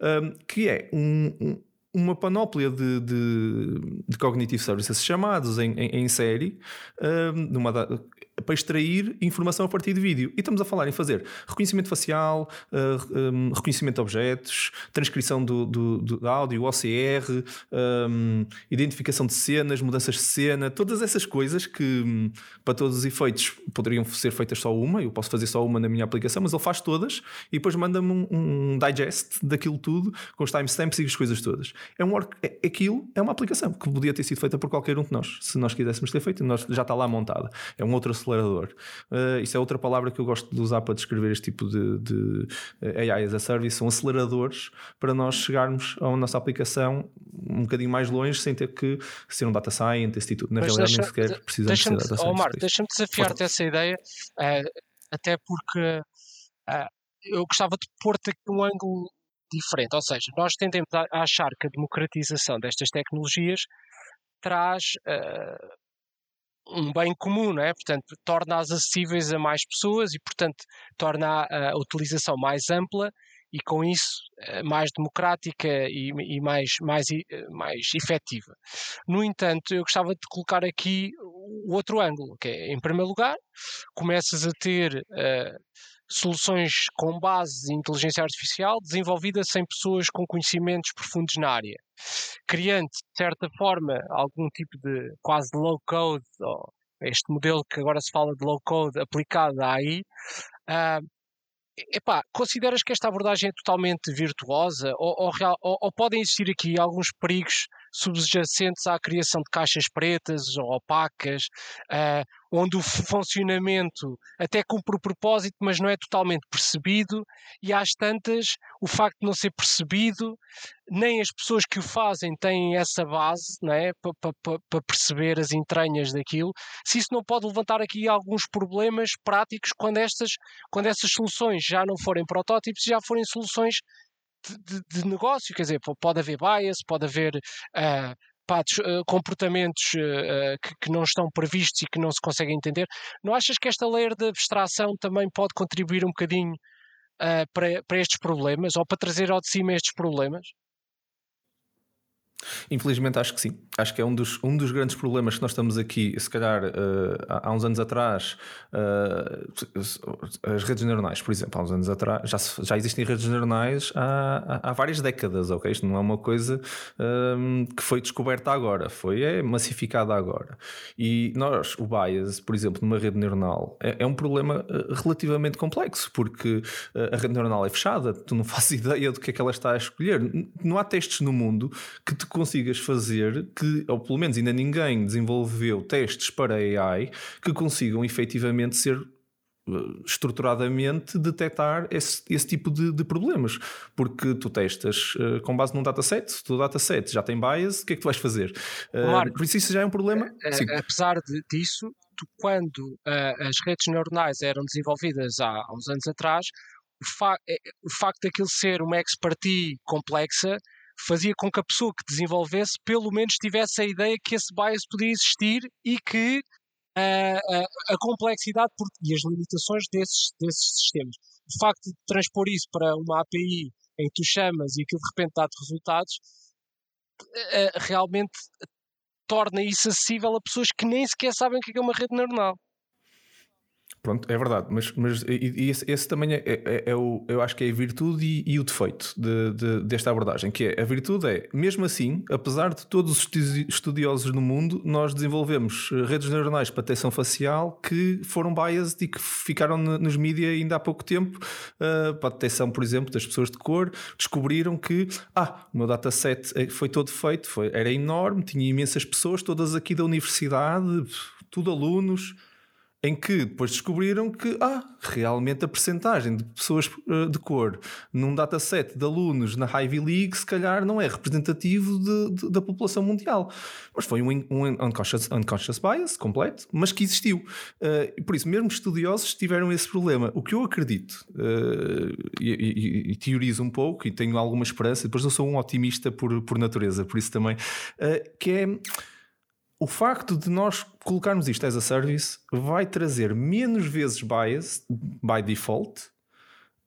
Uh, que é um, uma panóplia de, de, de cognitive services chamados em, em, em série, uh, numa, para extrair informação a partir de vídeo. E estamos a falar em fazer reconhecimento facial, uh, um, reconhecimento de objetos, transcrição do, do, do áudio, OCR, um, identificação de cenas, mudanças de cena, todas essas coisas que, para todos os efeitos, poderiam ser feitas só uma. Eu posso fazer só uma na minha aplicação, mas ele faz todas e depois manda-me um, um, digest daquilo tudo com os timestamps e as coisas todas. É um, é, aquilo é uma aplicação que podia ter sido feita por qualquer um de nós, se nós quiséssemos ter feito, nós, já está lá montada. É um outro acelerador. Uh, isso é outra palavra que eu gosto de usar para descrever este tipo de, de eh, AI as a service. São aceleradores para nós chegarmos à nossa aplicação um bocadinho mais longe sem ter que ser um data scientist e tudo. Na Mas realidade, deixa, nem sequer precisamos ser data scientist. Oh, Marco, deixa-me desafiar-te essa ideia, uh, até porque uh, eu gostava de pôr-te aqui um ângulo diferente. Ou seja, nós tendemos a achar que a democratização destas tecnologias traz uh, um bem comum, não é? Portanto, torna-as acessíveis a mais pessoas e, portanto, torna a, utilização mais ampla e, com isso, eh, mais democrática e, e mais, mais, eh, mais efetiva. No entanto, eu gostava de colocar aqui o outro ângulo, que é, em primeiro lugar, começas a ter uh, soluções com base em inteligência artificial desenvolvidas sem pessoas com conhecimentos profundos na área, criando, de certa forma, algum tipo de quase low code, ou este modelo que agora se fala de low code aplicado à AI. Uh, epá, consideras que esta abordagem é totalmente virtuosa ou, ou, ou, ou podem existir aqui alguns perigos subjacentes à criação de caixas pretas ou opacas, uh, onde o funcionamento até cumpre o propósito, mas não é totalmente percebido, e às tantas, o facto de não ser percebido, nem as pessoas que o fazem têm essa base é? para pa, pa perceber as entranhas daquilo, se isso não pode levantar aqui alguns problemas práticos quando, estas, quando essas soluções já não forem protótipos, já forem soluções de, de, negócio, quer dizer, pode haver bias, pode haver uh, uh, comportamentos uh, que, que, não estão previstos e que não se conseguem entender. Não achas que esta layer de abstração também pode contribuir um bocadinho para, para estes problemas ou para trazer ao de cima estes problemas? Infelizmente acho que sim. Acho que é um dos, um dos grandes problemas que nós estamos aqui, se calhar uh, há, uns anos atrás, uh, as redes neuronais, por exemplo, há uns anos atrás, já, já existem redes neuronais há, há, várias décadas, ok? Isto não é uma coisa um, que foi descoberta agora, foi é massificada agora. E nós, o bias, por exemplo, numa rede neuronal, é, é um problema eh, relativamente complexo, porque a rede neuronal é fechada, tu não fazes ideia do que é que ela está a escolher. Não há testes no mundo que te consigas fazer que, ou pelo menos ainda ninguém desenvolveu testes para AI que consigam efetivamente ser eh, estruturadamente detectar esse, esse tipo de, de, problemas. Porque tu testas uh, com base num dataset se o dataset já tem bias, o que é que tu vais fazer? Uh, Marco, por isso isso já é um problema? uh, apesar de, disso tu, quando as redes neuronais eram desenvolvidas há, há uns anos atrás o, fa o facto daquilo ser uma expertise complexa fazia com que a pessoa que desenvolvesse pelo menos tivesse a ideia que esse bias podia existir e que uh, uh, a complexidade e as limitações desses, desses sistemas. O facto de transpor isso para uma API em que tu chamas e que de repente dá-te resultados, uh, realmente torna isso acessível a pessoas que nem sequer sabem o que é uma rede neuronal. Pronto, é verdade, mas, mas esse, esse, também é, é, é, o, eu acho que é a virtude e, e o defeito de, de, desta abordagem, que é a virtude é, mesmo assim, apesar de todos os estudiosos no mundo, nós desenvolvemos redes neuronais para detecção facial que foram biased e que ficaram nos mídias ainda há pouco tempo uh, para a detecção, por exemplo, das pessoas de cor, descobriram que ah, o meu dataset eh, foi todo feito, foi, era enorme, tinha imensas pessoas, todas aqui da universidade, tudo alunos em que depois descobriram que ah, realmente a percentagem de pessoas eh, de cor num dataset de alunos na Ivy League se calhar não é representativo de, de, da população mundial. Mas foi um, um unconscious, unconscious, bias completo, mas que existiu. Uh, por isso, mesmo estudiosos tiveram esse problema. O que eu acredito uh, e, e, e, teorizo um pouco e tenho alguma esperança, depois eu sou um otimista por, por natureza, por isso também, uh, que é o facto de nós colocarmos isto as a service vai trazer menos vezes bias by default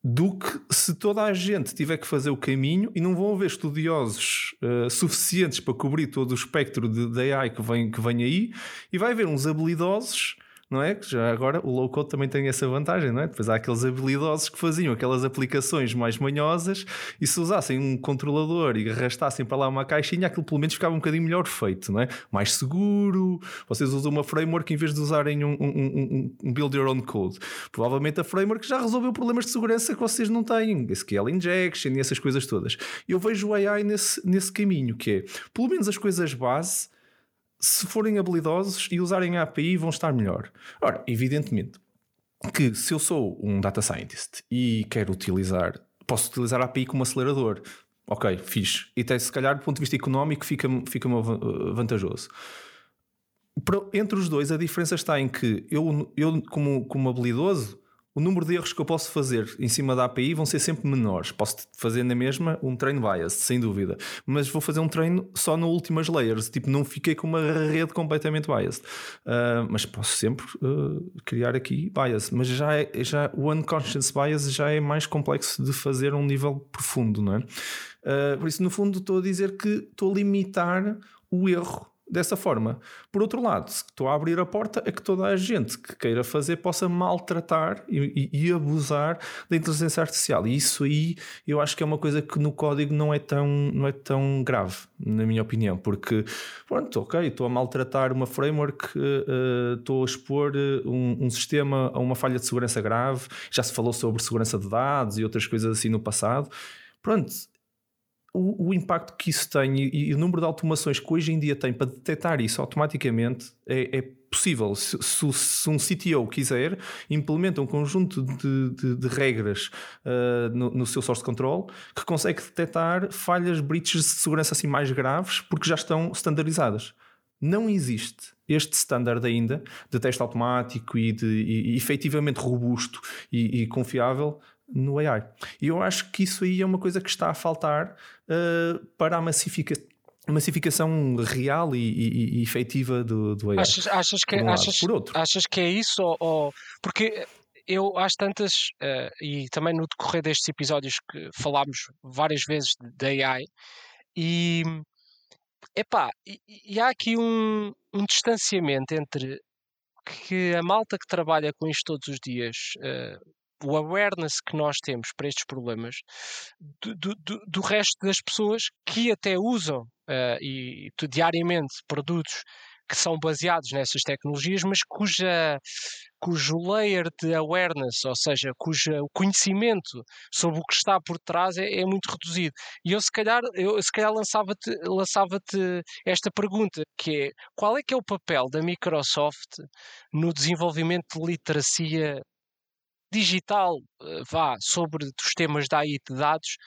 do que se toda a gente tiver que fazer o caminho e não vão haver estudiosos uh, suficientes para cobrir todo o espectro de, de AI que vem, que vem aí. E vai haver uns habilidosos não é? Que já agora o low code também tem essa vantagem, não é? Depois há aqueles habilidosos que faziam aquelas aplicações mais manhosas e se usassem um controlador e arrastassem para lá uma caixinha, aquilo pelo menos ficava um bocadinho melhor feito, não é? Mais seguro. Vocês usam uma framework em vez de usarem um, um, um, um build your own code. Provavelmente a framework já resolveu problemas de segurança que vocês não têm, SQL injection e essas coisas todas. Eu vejo o AI nesse, nesse caminho, que é pelo menos as coisas base se forem habilidosos e usarem a API, vão estar melhor. Ora, evidentemente que se eu sou um data scientist e quero utilizar, posso utilizar a API como acelerador. Ok, fixe. E até se calhar, do ponto de vista económico, fica-me fica vantajoso. Entre os dois, a diferença está em que eu, eu como, como habilidoso, o número de erros que eu posso fazer em cima da API vão ser sempre menores. Posso fazer na mesma um train bias, sem dúvida, mas vou fazer um treino só no últimas layers. Tipo, não fiquei com uma rede completamente biased. Uh, mas posso sempre uh, criar aqui bias. Mas já, é, já o unconscious bias já é mais complexo de fazer a um nível profundo, não é? Uh, por isso, no fundo, estou a dizer que estou a limitar o erro dessa forma. Por outro lado, se estou a abrir a porta é que toda a gente que queira fazer possa maltratar e, e, e, abusar da inteligência artificial. E isso aí eu acho que é uma coisa que no código não é tão, não é tão grave, na minha opinião, porque, pronto, ok, estou a maltratar uma framework, uh, estou a expor eh, um, um, sistema a uma falha de segurança grave, já se falou sobre segurança de dados e outras coisas assim no passado. Pronto, o, o, impacto que isso tem e, e, o número de automações que hoje em dia tem para detectar isso automaticamente é, é possível. Se, se, se, um CTO quiser, implementa um conjunto de, de, de regras uh, no, no, seu source control que consegue detectar falhas, breaches de segurança assim mais graves porque já estão standardizadas. Não existe este standard ainda de teste automático e, de, e, e efetivamente robusto e, e confiável no AI. E eu acho que isso aí é uma coisa que está a faltar uh, para a massificação massificação real e, e, e efetiva do, do AI. Achas, achas que, um achas, por outro. achas que é isso? Ou, ou, porque eu às tantas, uh, e também no decorrer destes episódios que falámos várias vezes de AI, e, epá, e, e há aqui um, um distanciamento entre que a malta que trabalha com isto todos os dias uh, o awareness que nós temos para estes problemas do, do, do resto das pessoas que até usam uh, e, diariamente produtos que são baseados nessas tecnologias, mas cuja, cujo layer de awareness, ou seja, cujo conhecimento sobre o que está por trás é, é muito reduzido. E eu se calhar, eu, se calhar lançava-te lançava esta pergunta, que é qual é que é o papel da Microsoft no desenvolvimento de literacia digital, eh, vá, sobre os temas da AI de dados,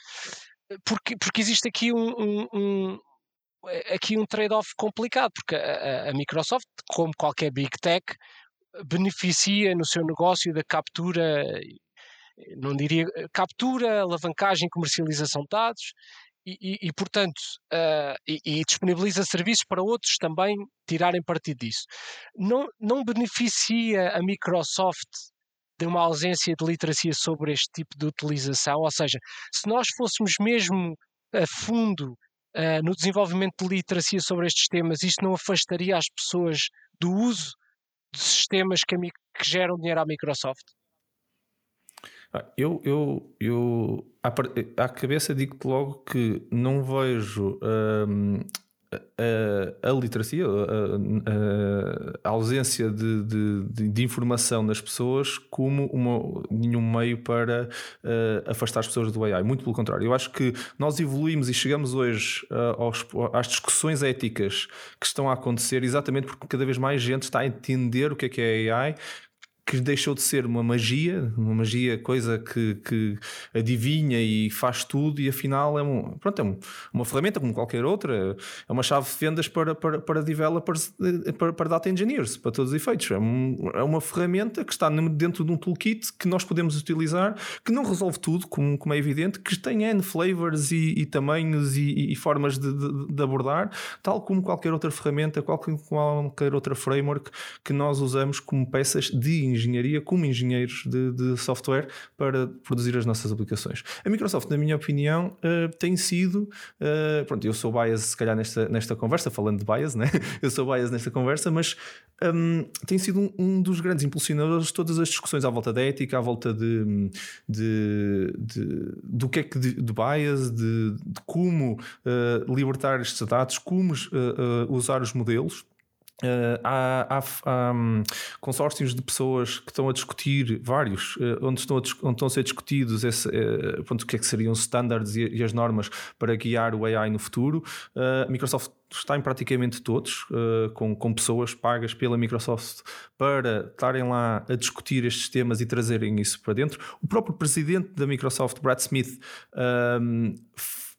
eh, porque, porque existe aqui um, um, um eh, aqui um trade-off complicado, porque a, a, Microsoft, como qualquer big tech, beneficia no seu negócio da captura, não diria captura, alavancagem, comercialização de dados e, e, e portanto, uh, e, e, disponibiliza serviços para outros também tirarem partido disso. Não, não beneficia a Microsoft de uma ausência de literacia sobre este tipo de utilização, ou seja, se nós fôssemos mesmo a fundo uh, no desenvolvimento de literacia sobre estes temas, isto não afastaria as pessoas do uso de sistemas que, que geram dinheiro à Microsoft? Ah, eu, eu, eu à, à cabeça digo-te logo que não vejo hum, a, a, literacia, a, a ausência de, de, de, informação nas pessoas como uma, nenhum meio para uh, afastar as pessoas do AI. Muito pelo contrário. Eu acho que nós evoluímos e chegamos hoje uh, aos, às discussões éticas que estão a acontecer exatamente porque cada vez mais gente está a entender o que é que é AI, que deixou de ser uma magia, uma magia, coisa que, que adivinha e faz tudo, e afinal é, um, pronto, é uma ferramenta como qualquer outra, é uma chave de vendas para, para, para developers, eh, para, para data engineers, para todos os efeitos. É, um, é, uma ferramenta que está dentro de um toolkit que nós podemos utilizar, que não resolve tudo, como, como é evidente, que tem N flavors e, e tamanhos e, e formas de, de, de, abordar, tal como qualquer outra ferramenta, qualquer, qualquer outra framework que nós usamos como peças de engenharia como engenheiros de, de, software para produzir as nossas aplicações. A Microsoft, na minha opinião, uh, tem sido. Uh, pronto, eu sou bias, se calhar, nesta, nesta conversa, falando de bias, né? eu sou bias nesta conversa, mas um, tem sido um, um, dos grandes impulsionadores de todas as discussões à volta da ética, à volta de, de, de do que é que de, de bias, de, como uh, libertar estes dados, como usar os modelos. Uh, há, há, há um, consórcios de pessoas que estão a discutir, vários, uh, onde, estão a, onde estão a ser discutidos esse, uh, pronto, o que é que seriam os standards e, e, as normas para guiar o AI no futuro. a Microsoft está em praticamente todos, com, com pessoas pagas pela Microsoft para estarem lá a discutir estes temas e trazerem isso para dentro. O próprio presidente da Microsoft, Brad Smith,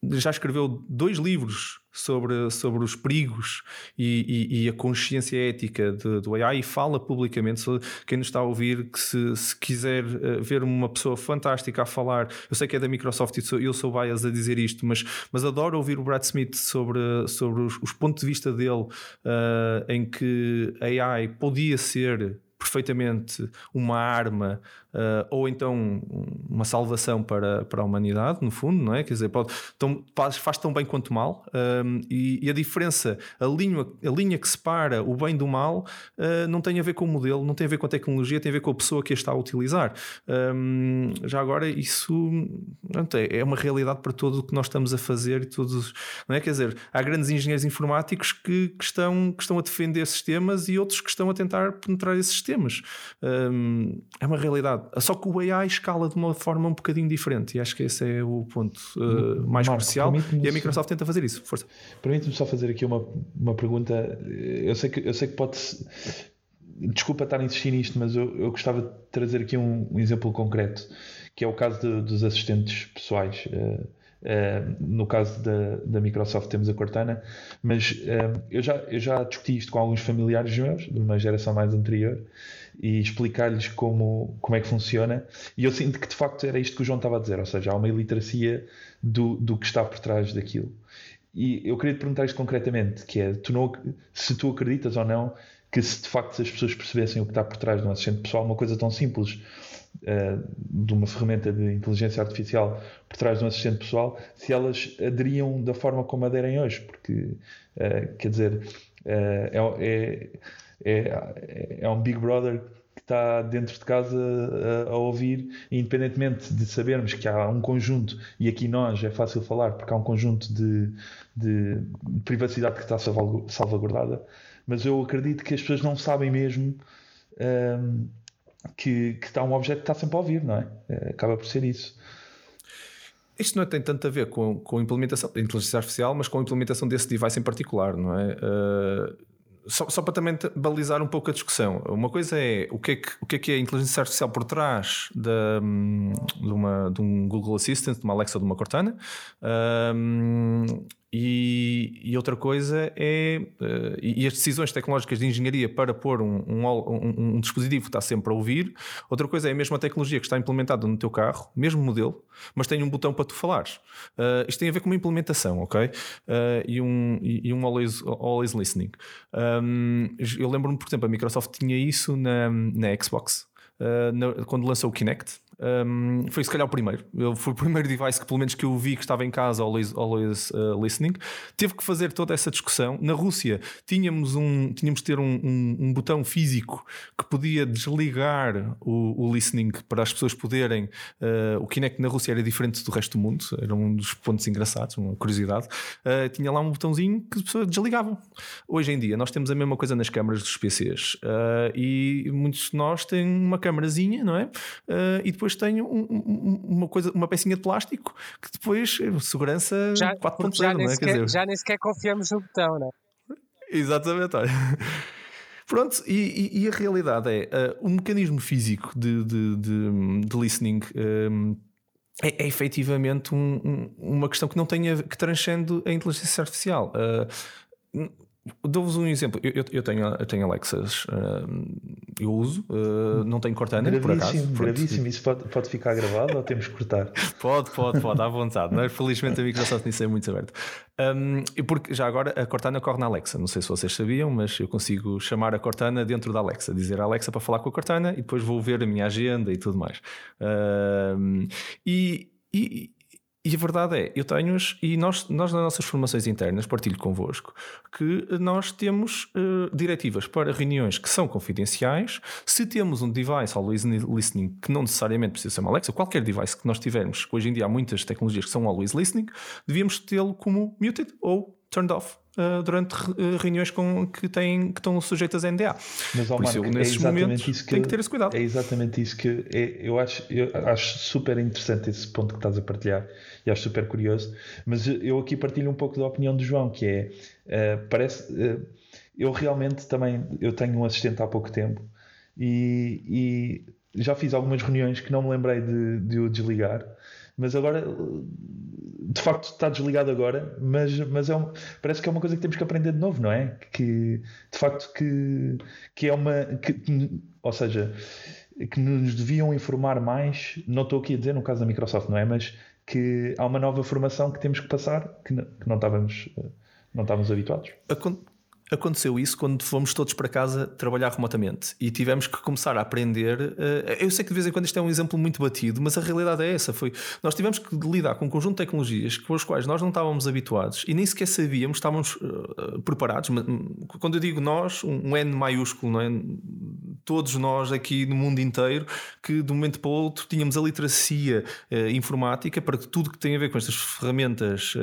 já escreveu dois livros sobre, sobre os perigos e, e, e a consciência ética de, do AI e fala publicamente. Quem nos está a ouvir, que se, se, quiser eh, ver uma pessoa fantástica a falar, eu sei que é da Microsoft e sou, eu sou bias a dizer isto, mas, mas adoro ouvir o Brad Smith sobre, sobre os, os pontos de vista dele, uh, em que AI podia ser perfeitamente uma arma uh, ou então uma salvação para, para a humanidade, no fundo, não é? Quer dizer, pode, tão, faz, tão bem quanto mal um, e, e, a diferença, a linha, a linha que separa o bem do mal uh, não tem a ver com o modelo, não tem a ver com a tecnologia, tem a ver com a pessoa que a está a utilizar. Um, já agora, isso é, é uma realidade para tudo o que nós estamos a fazer e todos, não é? Quer dizer, há grandes engenheiros informáticos que, que, estão, que estão a defender sistemas e outros que estão a tentar penetrar esses sistemas. Um, é uma realidade. Só que o AI escala de uma forma um bocadinho diferente e acho que esse é o ponto uh, mais Marco, crucial e a Microsoft tenta fazer isso. Força. Permite-me só fazer aqui uma, uma pergunta. Eu sei que, eu sei que pode. Desculpa estar a insistir nisto, mas eu, eu gostava de trazer aqui um, um exemplo concreto, que é o caso de, dos assistentes pessoais. Uh, Uh, no caso da, da Microsoft temos a Cortana, mas uh, eu, já, eu já discuti isto com alguns familiares meus, de uma geração mais anterior, e explicar-lhes como, como é que funciona. E eu sinto que de facto era isto que o João estava a dizer, ou seja, há uma iliteracia do, do que está por trás daquilo. E eu queria te perguntar isto concretamente, que é tu não, se tu acreditas ou não que se de facto as pessoas percebessem o que está por trás de um assistente pessoal, uma coisa tão simples uh, de uma ferramenta de inteligência artificial por trás de um assistente pessoal, se elas aderiam da forma como aderem hoje, porque uh, quer dizer, uh, é, é é, é um Big Brother que está dentro de casa a, a, ouvir, independentemente de sabermos que há um conjunto, e aqui nós é fácil falar porque há um conjunto de, de privacidade que está salvaguardada, mas eu acredito que as pessoas não sabem mesmo um, que, que está um objeto que está sempre a ouvir, não é? é? Acaba por ser isso. Isto não tem tanto a ver com, com a implementação da inteligência artificial, mas com a implementação desse device em particular, não é? Uh, só, só, para também balizar um pouco a discussão, uma coisa é o que é que, o que, é, que é a inteligência artificial por trás de, hum, de, uma, de um Google Assistant, de uma Alexa de uma Cortana, um, e, e, outra coisa é. Uh, e as decisões tecnológicas de engenharia para pôr um, um, um, um, dispositivo que está sempre a ouvir. Outra coisa é a mesma tecnologia que está implementada no teu carro, mesmo modelo, mas tem um botão para tu falares. Uh, isto tem a ver com uma implementação, ok? Uh, e, um, e, um always, always listening. Um, eu lembro-me, por exemplo, a Microsoft tinha isso na, na Xbox. Na, quando lançou o Kinect, Um, foi se calhar o primeiro. Foi o primeiro device que, pelo menos, que eu vi que estava em casa, always, always uh, listening. Teve que fazer toda essa discussão. Na Rússia, tínhamos, um, tínhamos ter um, um, um botão físico que podia desligar o, o listening para as pessoas poderem. Uh, o Kinect na Rússia era diferente do resto do mundo, era um dos pontos engraçados, uma curiosidade. Uh, tinha lá um botãozinho que as pessoas desligavam. Hoje em dia, nós temos a mesma coisa nas câmaras dos PCs e muitos de nós têm uma câmarazinha, não é? e depois tenho um, um, uma coisa, uma pecinha de plástico que depois eh, segurança 4.0, não é? Sequer, dizer... Já nem sequer confiamos no botão, não é? Exatamente, olha. Pronto, e, e, a realidade é uh, o mecanismo físico de, de, de, de listening. Um, eh, é, é efetivamente um, um, uma questão que não tenha que transcende a inteligência artificial. Uh, Dou-vos um exemplo. Eu, eu, tenho, eu tenho Alexas, uh, eu uso, uh, não tenho Cortana, por acaso. Gravíssimo, isso pode, pode ficar gravado ou temos que cortar? Pode, pode, pode, à vontade. Mas felizmente a Microsoft nisso é muito aberto. Um, porque já agora a Cortana corre na Alexa. Não sei se vocês sabiam, mas eu consigo chamar a Cortana dentro da Alexa, dizer a Alexa para falar com a Cortana e depois vou ver a minha agenda e tudo mais. Um, e, e e a verdade é, eu tenho-os, e nós, nós nas nossas formações internas, partilho convosco, que nós temos uh, diretivas para reuniões que são confidenciais. Se temos um device always listening, que não necessariamente precisa ser uma Alexa, qualquer device que nós tivermos, hoje em dia há muitas tecnologias que são always listening, devíamos tê-lo como muted ou turned off uh, durante uh, reuniões com, que, têm, que estão sujeitas a NDA. Mas, Por isso, eu, nesses é momentos, isso que, tenho que ter esse cuidado. É exatamente isso que é, eu, acho, eu acho super interessante esse ponto que estás a partilhar e acho super curioso. Mas eu aqui partilho um pouco da opinião do João, que é, uh, parece, eu realmente também, eu tenho um assistente há pouco tempo e, e já fiz algumas reuniões que não me lembrei de, de o desligar mas agora de facto está desligado agora, mas, mas é um, parece que é uma coisa que temos que aprender de novo, não é? Que de facto que, que é uma. Que, ou seja, que nos deviam informar mais, não estou aqui a dizer no caso da Microsoft, não é? Mas que há uma nova formação que temos que passar que não, que não estávamos, não estávamos habituados. Aconteceu isso quando fomos todos para casa trabalhar remotamente e tivemos que começar a aprender. Eh, eu sei que de vez em quando isto é um exemplo muito batido, mas a realidade é essa: foi nós tivemos que lidar com um conjunto de tecnologias com as quais nós não estávamos habituados e nem sequer sabíamos, estávamos uh, preparados. Hum, quando eu digo nós, um N maiúsculo, não é? Todos nós aqui no mundo inteiro, que de um momento para o outro tínhamos a literacia uh, informática para tudo que tem a ver com estas ferramentas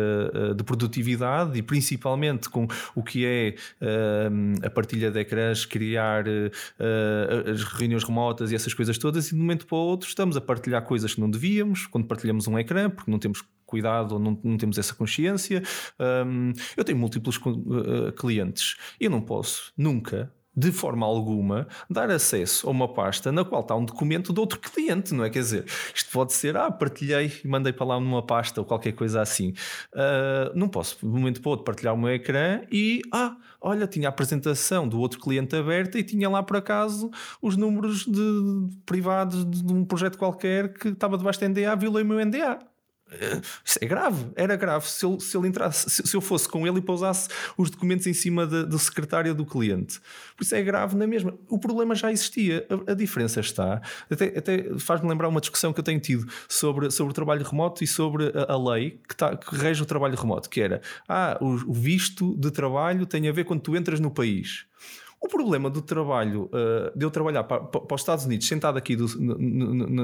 de produtividade e principalmente com o que é a partilha de ecrãs, criar uh, as reuniões remotas e essas coisas todas, e de um momento para o outro estamos a partilhar coisas que não devíamos, quando partilhamos um ecrã, porque não temos cuidado ou não, não temos essa consciência. Eu tenho múltiplos uh, clientes e eu não posso nunca de forma alguma, dar acesso a uma pasta na qual está um documento de outro cliente, não é? Quer dizer, isto pode ser, ah, partilhei e mandei para lá numa pasta ou qualquer coisa assim. Uh, não posso, de um momento para outro, partilhar o meu ecrã e, ah, olha, tinha a apresentação do outro cliente aberta e tinha lá por acaso os números de, de privados de um projeto qualquer que estava debaixo da NDA, violei o meu NDA. Isso é grave, era grave se, ele, se, ele entrasse, se, eu fosse com ele e pousasse os documentos em cima do secretário do cliente. Por isso é grave na mesma. O problema já existia, a, a diferença está. Até, até faz-me lembrar uma discussão que eu tenho tido sobre, sobre o trabalho remoto e sobre a, a lei que, tá, que, rege o trabalho remoto, que era ah, o, o visto de trabalho tem a ver quando tu entras no país. O problema do trabalho, uh, de eu trabalhar para, para, os Estados Unidos, sentado aqui do,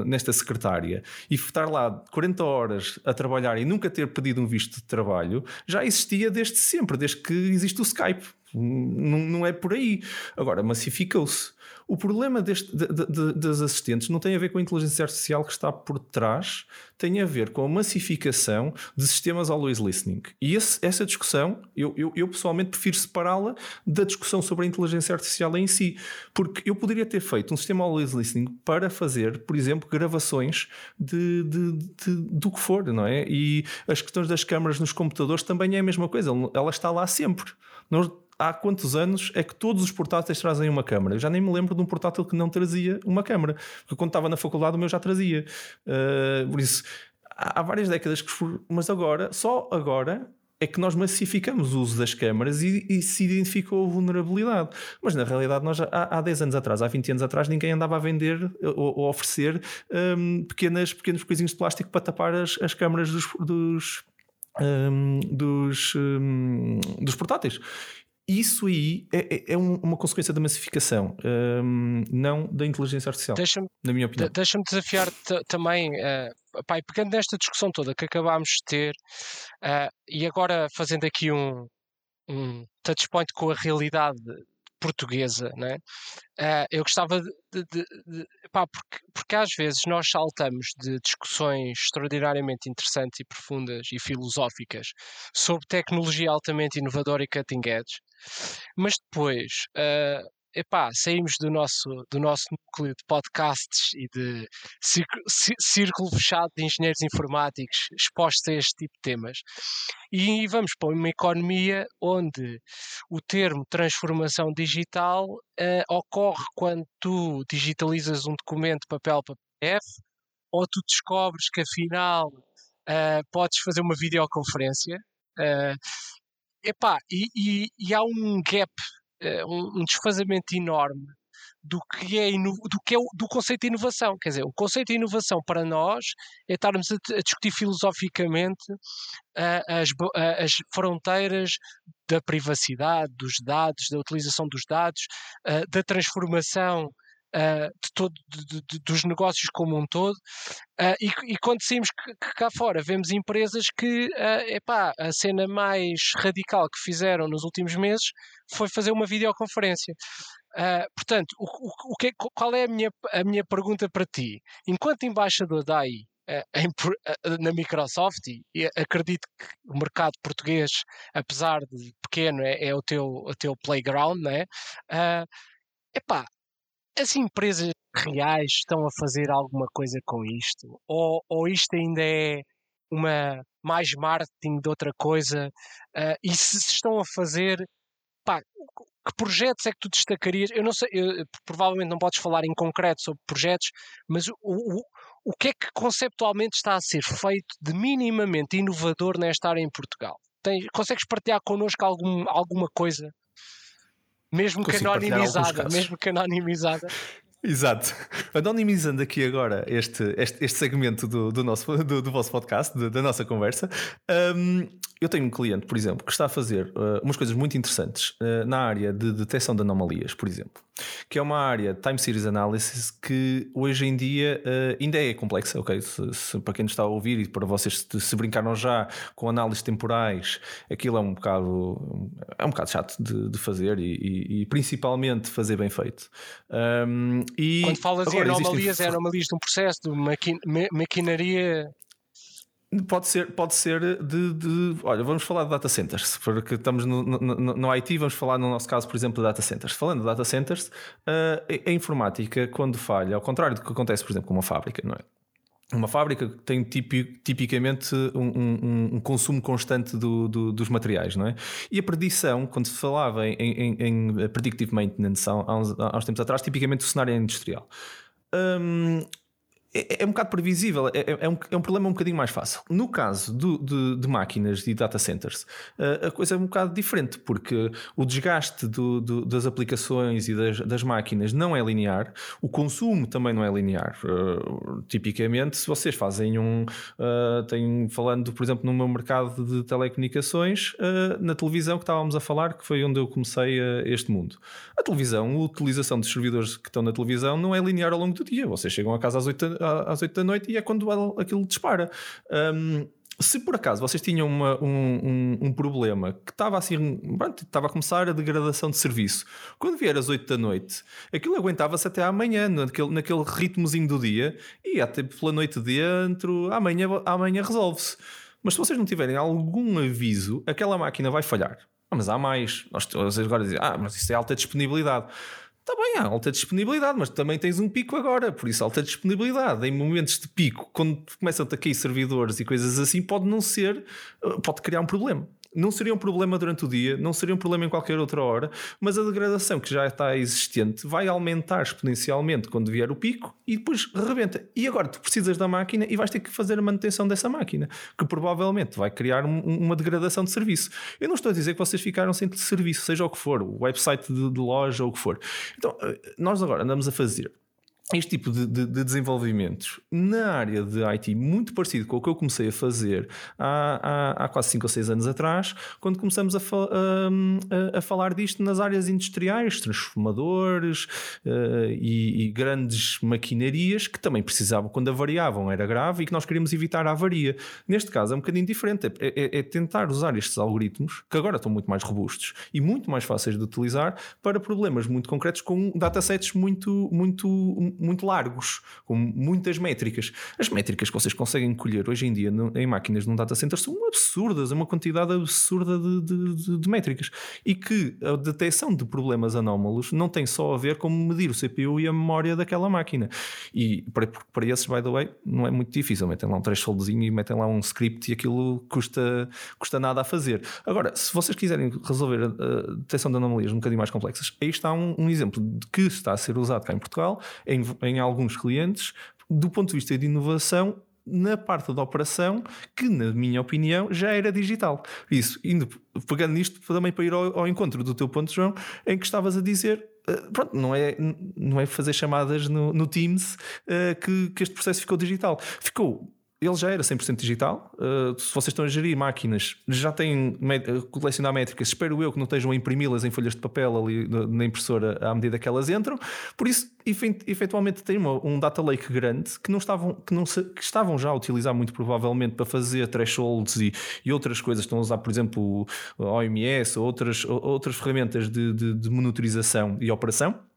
nesta secretária e estar lá 40 horas a trabalhar e nunca ter pedido um visto de trabalho, já existia desde sempre, desde que existe o Skype. Não, não é por aí. Agora, massificou-se. O problema deste, de, de, das assistentes não tem a ver com a inteligência artificial que está por trás, tem a ver com a massificação de sistemas always listening. E esse, essa discussão, eu, eu, eu pessoalmente prefiro separá-la da discussão sobre a inteligência artificial em si, porque eu poderia ter feito um sistema always listening para fazer, por exemplo, gravações de, de, de, do que for, não é? E as questões das câmaras nos computadores também é a mesma coisa, ela está lá sempre. Há quantos anos é que todos os portáteis trazem uma câmara? Eu já nem me lembro de um portátil que não trazia uma câmara, porque quando estava na faculdade o meu já trazia. Uh, por isso, há, várias décadas que. Mas agora, só agora, é que nós massificamos o uso das câmaras e, e se identificou a vulnerabilidade. Mas na realidade, nós há, há 10 anos atrás, há 20 anos atrás, ninguém andava a vender ou, ou oferecer um, pequenas, pequenos coisinhos de plástico para tapar as, as câmaras dos, dos, um, dos, um, dos portáteis. Isso aí é, é, é uma consequência da massificação, um, não da inteligência artificial, na minha opinião. Deixa-me desafiar também, uh, pai, pegando nesta discussão toda que acabámos de ter, uh, e agora fazendo aqui um, um touchpoint com a realidade portuguesa, né? Uh, eu gostava de, de, de pá, porque, porque às vezes nós saltamos de discussões extraordinariamente interessantes e profundas e filosóficas sobre tecnologia altamente inovadora e cutting edge, mas depois uh, epá, saímos do nosso, do nosso núcleo de podcasts e de círculo, círculo fechado de engenheiros informáticos expostos a este tipo de temas e vamos para uma economia onde o termo transformação digital uh, ocorre quando tu digitalizas um documento papel para PDF ou tu descobres que afinal uh, podes fazer uma videoconferência. Uh, epá, e, e, e há um gap uh, um, um, desfazamento enorme do que é do que é do conceito de inovação. Quer dizer, o conceito de inovação para nós é estarmos a, a discutir filosoficamente uh, as, uh, as fronteiras da privacidade, dos dados, da utilização dos dados, uh, da transformação Uh, de todo, de, de, dos negócios como um todo, uh, e, e, quando saímos cá fora vemos empresas que uh, epá, a cena mais radical que fizeram nos últimos meses foi fazer uma videoconferência. Uh, portanto, o, o, o que, qual é a minha, a minha pergunta para ti? Enquanto embaixador da AI na Microsoft, e acredito que o mercado português, apesar de pequeno, é, é o, teu, o teu playground, né? Uh, epá, as empresas reais estão a fazer alguma coisa com isto? Ou, ou isto ainda é uma mais marketing de outra coisa? Uh, e se, se estão a fazer, pá, que projetos é que tu destacarias? Eu não sei, eu, provavelmente não podes falar em concreto sobre projetos, mas o, o, o que é que conceptualmente está a ser feito de minimamente inovador nesta área em Portugal? Tem, consegues partilhar connosco algum, alguma coisa mesmo que anonimizada, mesmo que anonimizada. Exato. Anonimizando aqui agora este, este, este segmento do, do, nosso, do, do vosso podcast, de, da nossa conversa, um, eu tenho um cliente, por exemplo, que está a fazer uh, umas coisas muito interessantes uh, na área de detecção de anomalias, por exemplo, que é uma área de time series analysis que hoje em dia uh, ainda é complexa, ok? Se, se, para quem nos está a ouvir e para vocês se, se brincaram já com análises temporais, aquilo é um bocado, é um bocado chato de, de fazer e, e, e, principalmente fazer bem feito. Um, e Quando falas em anomalias, existem... é anomalias de um processo, de maqui maquinaria Pode ser, pode ser de, de, Olha, vamos falar de data centers, porque estamos no, no, no, IT, vamos falar no nosso caso, por exemplo, de data centers. Falando de data centers, uh, a informática, quando falha, ao contrário do que acontece, por exemplo, com uma fábrica, não é? Uma fábrica tem tipicamente um, um, um consumo constante do, do, dos materiais, não é? E a predição, quando se falava em, em, em predictive maintenance há uns, há uns tempos atrás, tipicamente o cenário é industrial. Um, é, é, um bocado previsível, é, é, é, um, é um problema um bocadinho mais fácil. No caso do, de, de, máquinas e data centers, a, a coisa é um bocado diferente, porque o desgaste do, do, das aplicações e das, das, máquinas não é linear, o consumo também não é linear. Uh, tipicamente, se vocês fazem um. Uh, têm, falando, por exemplo, no meu mercado de telecomunicações, uh, na televisão que estávamos a falar, que foi onde eu comecei este mundo. A televisão, a utilização dos servidores que estão na televisão não é linear ao longo do dia. Vocês chegam a casa às 8 às 8 da noite e é quando aquilo dispara. Um, se por acaso vocês tinham uma, um, um, um, problema que estava assim, pronto, estava a começar a degradação de serviço, quando vier às 8 da noite, aquilo aguentava-se até amanhã, naquele, naquele ritmozinho do dia, e até pela noite dentro, amanhã, amanhã resolve-se. Mas se vocês não tiverem algum aviso, aquela máquina vai falhar. Ah, mas há mais. Nós, vocês agora dizem, ah, mas isso é alta disponibilidade. Está bem, há alta disponibilidade, mas também tens um pico agora, por isso alta disponibilidade. Em momentos de pico, quando começam a cair servidores e coisas assim, pode não ser, eh, pode criar um problema. Não seria um problema durante o dia, não seria um problema em qualquer outra hora, mas a degradação que já está existente vai aumentar exponencialmente quando vier o pico e depois rebenta. E agora tu precisas da máquina e vais ter que fazer a manutenção dessa máquina, que provavelmente vai criar um, uma degradação de serviço. Eu não estou a dizer que vocês ficaram sem serviço, seja o que for, o website de, de loja ou o que for. Então, eh, nós agora andamos a fazer este tipo de, de, de, desenvolvimentos na área de IT, muito parecido com o que eu comecei a fazer há, há, há quase 5 ou 6 anos atrás, quando começamos a, a, a, falar disto nas áreas industriais, transformadores uh, e, e, grandes maquinarias que também precisavam, quando avariavam, era grave e que nós queríamos evitar a avaria. Neste caso é um bocadinho diferente, é, é, é tentar usar estes algoritmos, que agora estão muito mais robustos e muito mais fáceis de utilizar, para problemas muito concretos com datasets muito, muito muito largos, com muitas métricas. As métricas que vocês conseguem colher hoje em dia em máquinas num data center são absurdas, é uma quantidade absurda de, de, de, de métricas. E que a detecção de problemas anómalos não tem só a ver com medir o CPU e a memória daquela máquina. E para, para esses, by the way, não é muito difícil. Metem lá um thresholdzinho e metem lá um script e aquilo custa, custa nada a fazer. Agora, se vocês quiserem resolver a, detecção de anomalias um bocadinho mais complexas, aí está um, um exemplo de que está a ser usado cá em Portugal, em em alguns clientes do ponto de vista de inovação na parte da operação que, na minha opinião, já era digital. Isso, indo, pegando nisto também para ir ao, ao encontro do teu ponto, João, em que estavas a dizer Uh, pronto, não é, não é fazer chamadas no, no Teams uh, que, que este processo ficou digital. Ficou ele já era 100% digital. Uh, se vocês estão a gerir máquinas, já têm uh, colecionar métricas. Espero eu que não estejam a imprimi-las em folhas de papel ali na impressora à medida que elas entram. Por isso, efetualmente, tem uma, um data lake grande que não estavam, que não se, que estavam já a utilizar muito provavelmente para fazer thresholds e, e outras coisas. Estão a usar, por exemplo, OMS ou outras, outras ferramentas de, de, de monitorização e operação.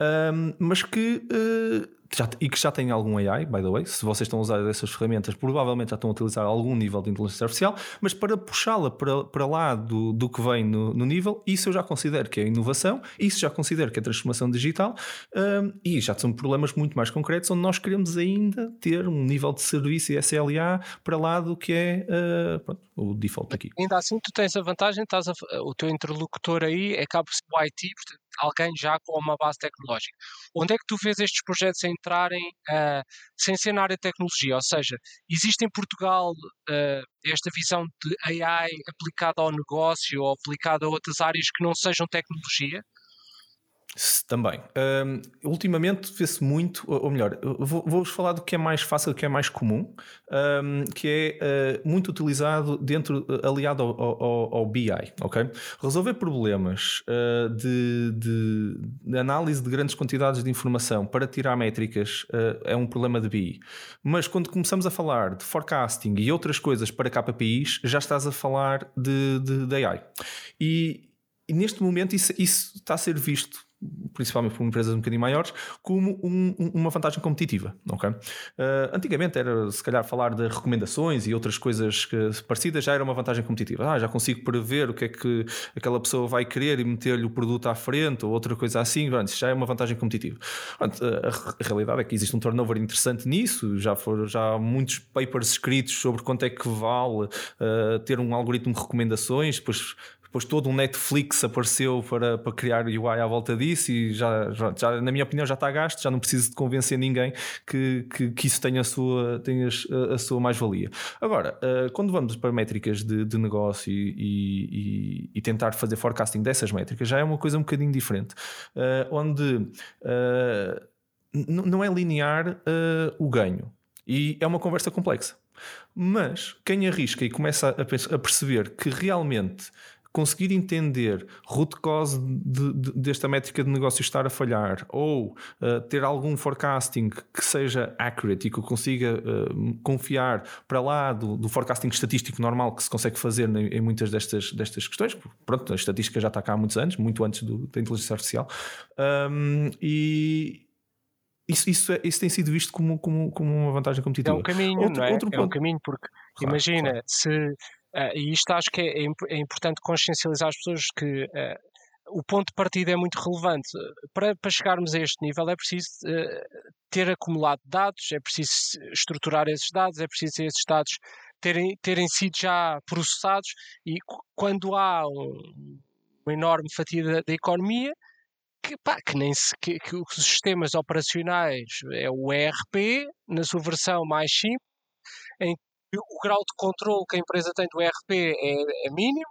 Um, mas que uh, já, e que já tem algum AI, by the way. Se vocês estão a usar essas ferramentas, provavelmente já estão a utilizar algum nível de inteligência artificial, mas para puxá-la para, para lá do, do que vem no, no, nível, isso eu já considero que é inovação, isso já considero que é transformação digital um, e já são problemas muito mais concretos onde nós queremos ainda ter um nível de serviço e SLA para lá do que é uh, pronto, o default aqui. Ainda assim, tu tens a vantagem, estás a, o teu interlocutor aí é cabo o IT, portanto, alguém já com uma base tecnológica. Onde é que tu vês estes projetos em entrarem uh, sem ser na área de tecnologia, ou seja, existe em Portugal uh, esta visão de AI aplicada ao negócio ou aplicada a outras áreas que não sejam tecnologia? Também. Um, ultimamente vê-se muito, ou melhor, vou-vos falar do que é mais fácil, do que é mais comum, um, que é uh, muito utilizado dentro, aliado ao, ao, ao BI, ok? Resolver problemas uh, de, de, de, análise de grandes quantidades de informação para tirar métricas uh, é um problema de BI. Mas quando começamos a falar de forecasting e outras coisas para KPIs, já estás a falar de, de, de AI. E, e neste momento isso, isso está a ser visto principalmente por empresas um bocadinho maiores, como um, uma vantagem competitiva. Okay? Uh, antigamente era se calhar falar de recomendações e outras coisas que, parecidas já era uma vantagem competitiva. Ah, já consigo prever o que é que aquela pessoa vai querer e meter-lhe o produto à frente ou outra coisa assim. Pronto, já é uma vantagem competitiva. Pronto, a, a, realidade é que existe um turnover interessante nisso. Já foram já há muitos papers escritos sobre quanto é que vale uh, ter um algoritmo de recomendações. Depois depois todo um Netflix apareceu para, para criar UI à volta disso e já, já, já, na minha opinião já está gasto, já não preciso de convencer ninguém que, que, que isso tenha a sua, tenha a, sua mais-valia. Agora, uh, quando vamos para métricas de, de negócio e, e, e, tentar fazer forecasting dessas métricas, já é uma coisa um bocadinho diferente, uh, onde uh, não é linear o ganho e é uma conversa complexa. Mas quem arrisca e começa a perceber que realmente conseguir entender root cause de, de, desta métrica de negócio estar a falhar ou uh, ter algum forecasting que seja accurate e que eu consiga uh, confiar para lá do, do, forecasting estatístico normal que se consegue fazer em, em, muitas destas, destas questões. Pronto, a estatística já está cá há muitos anos, muito antes do, da inteligência artificial. Um, e, isso, isso, é, isso, tem sido visto como, como, como uma vantagem competitiva. É um caminho, outro, é? Outro é um caminho, porque claro, imagina, claro. se Uh, e isto acho que é, é, é, importante consciencializar as pessoas que uh, o ponto de partida é muito relevante. Para, para chegarmos a este nível é preciso uh, ter acumulado dados, é preciso estruturar esses dados, é preciso esses dados terem, terem sido já processados e quando há um, uma enorme fatia da, da economia que, pá, que nem se, que, que, os sistemas operacionais é o ERP na sua versão mais simples em o grau de controle que a empresa tem do ERP é, é mínimo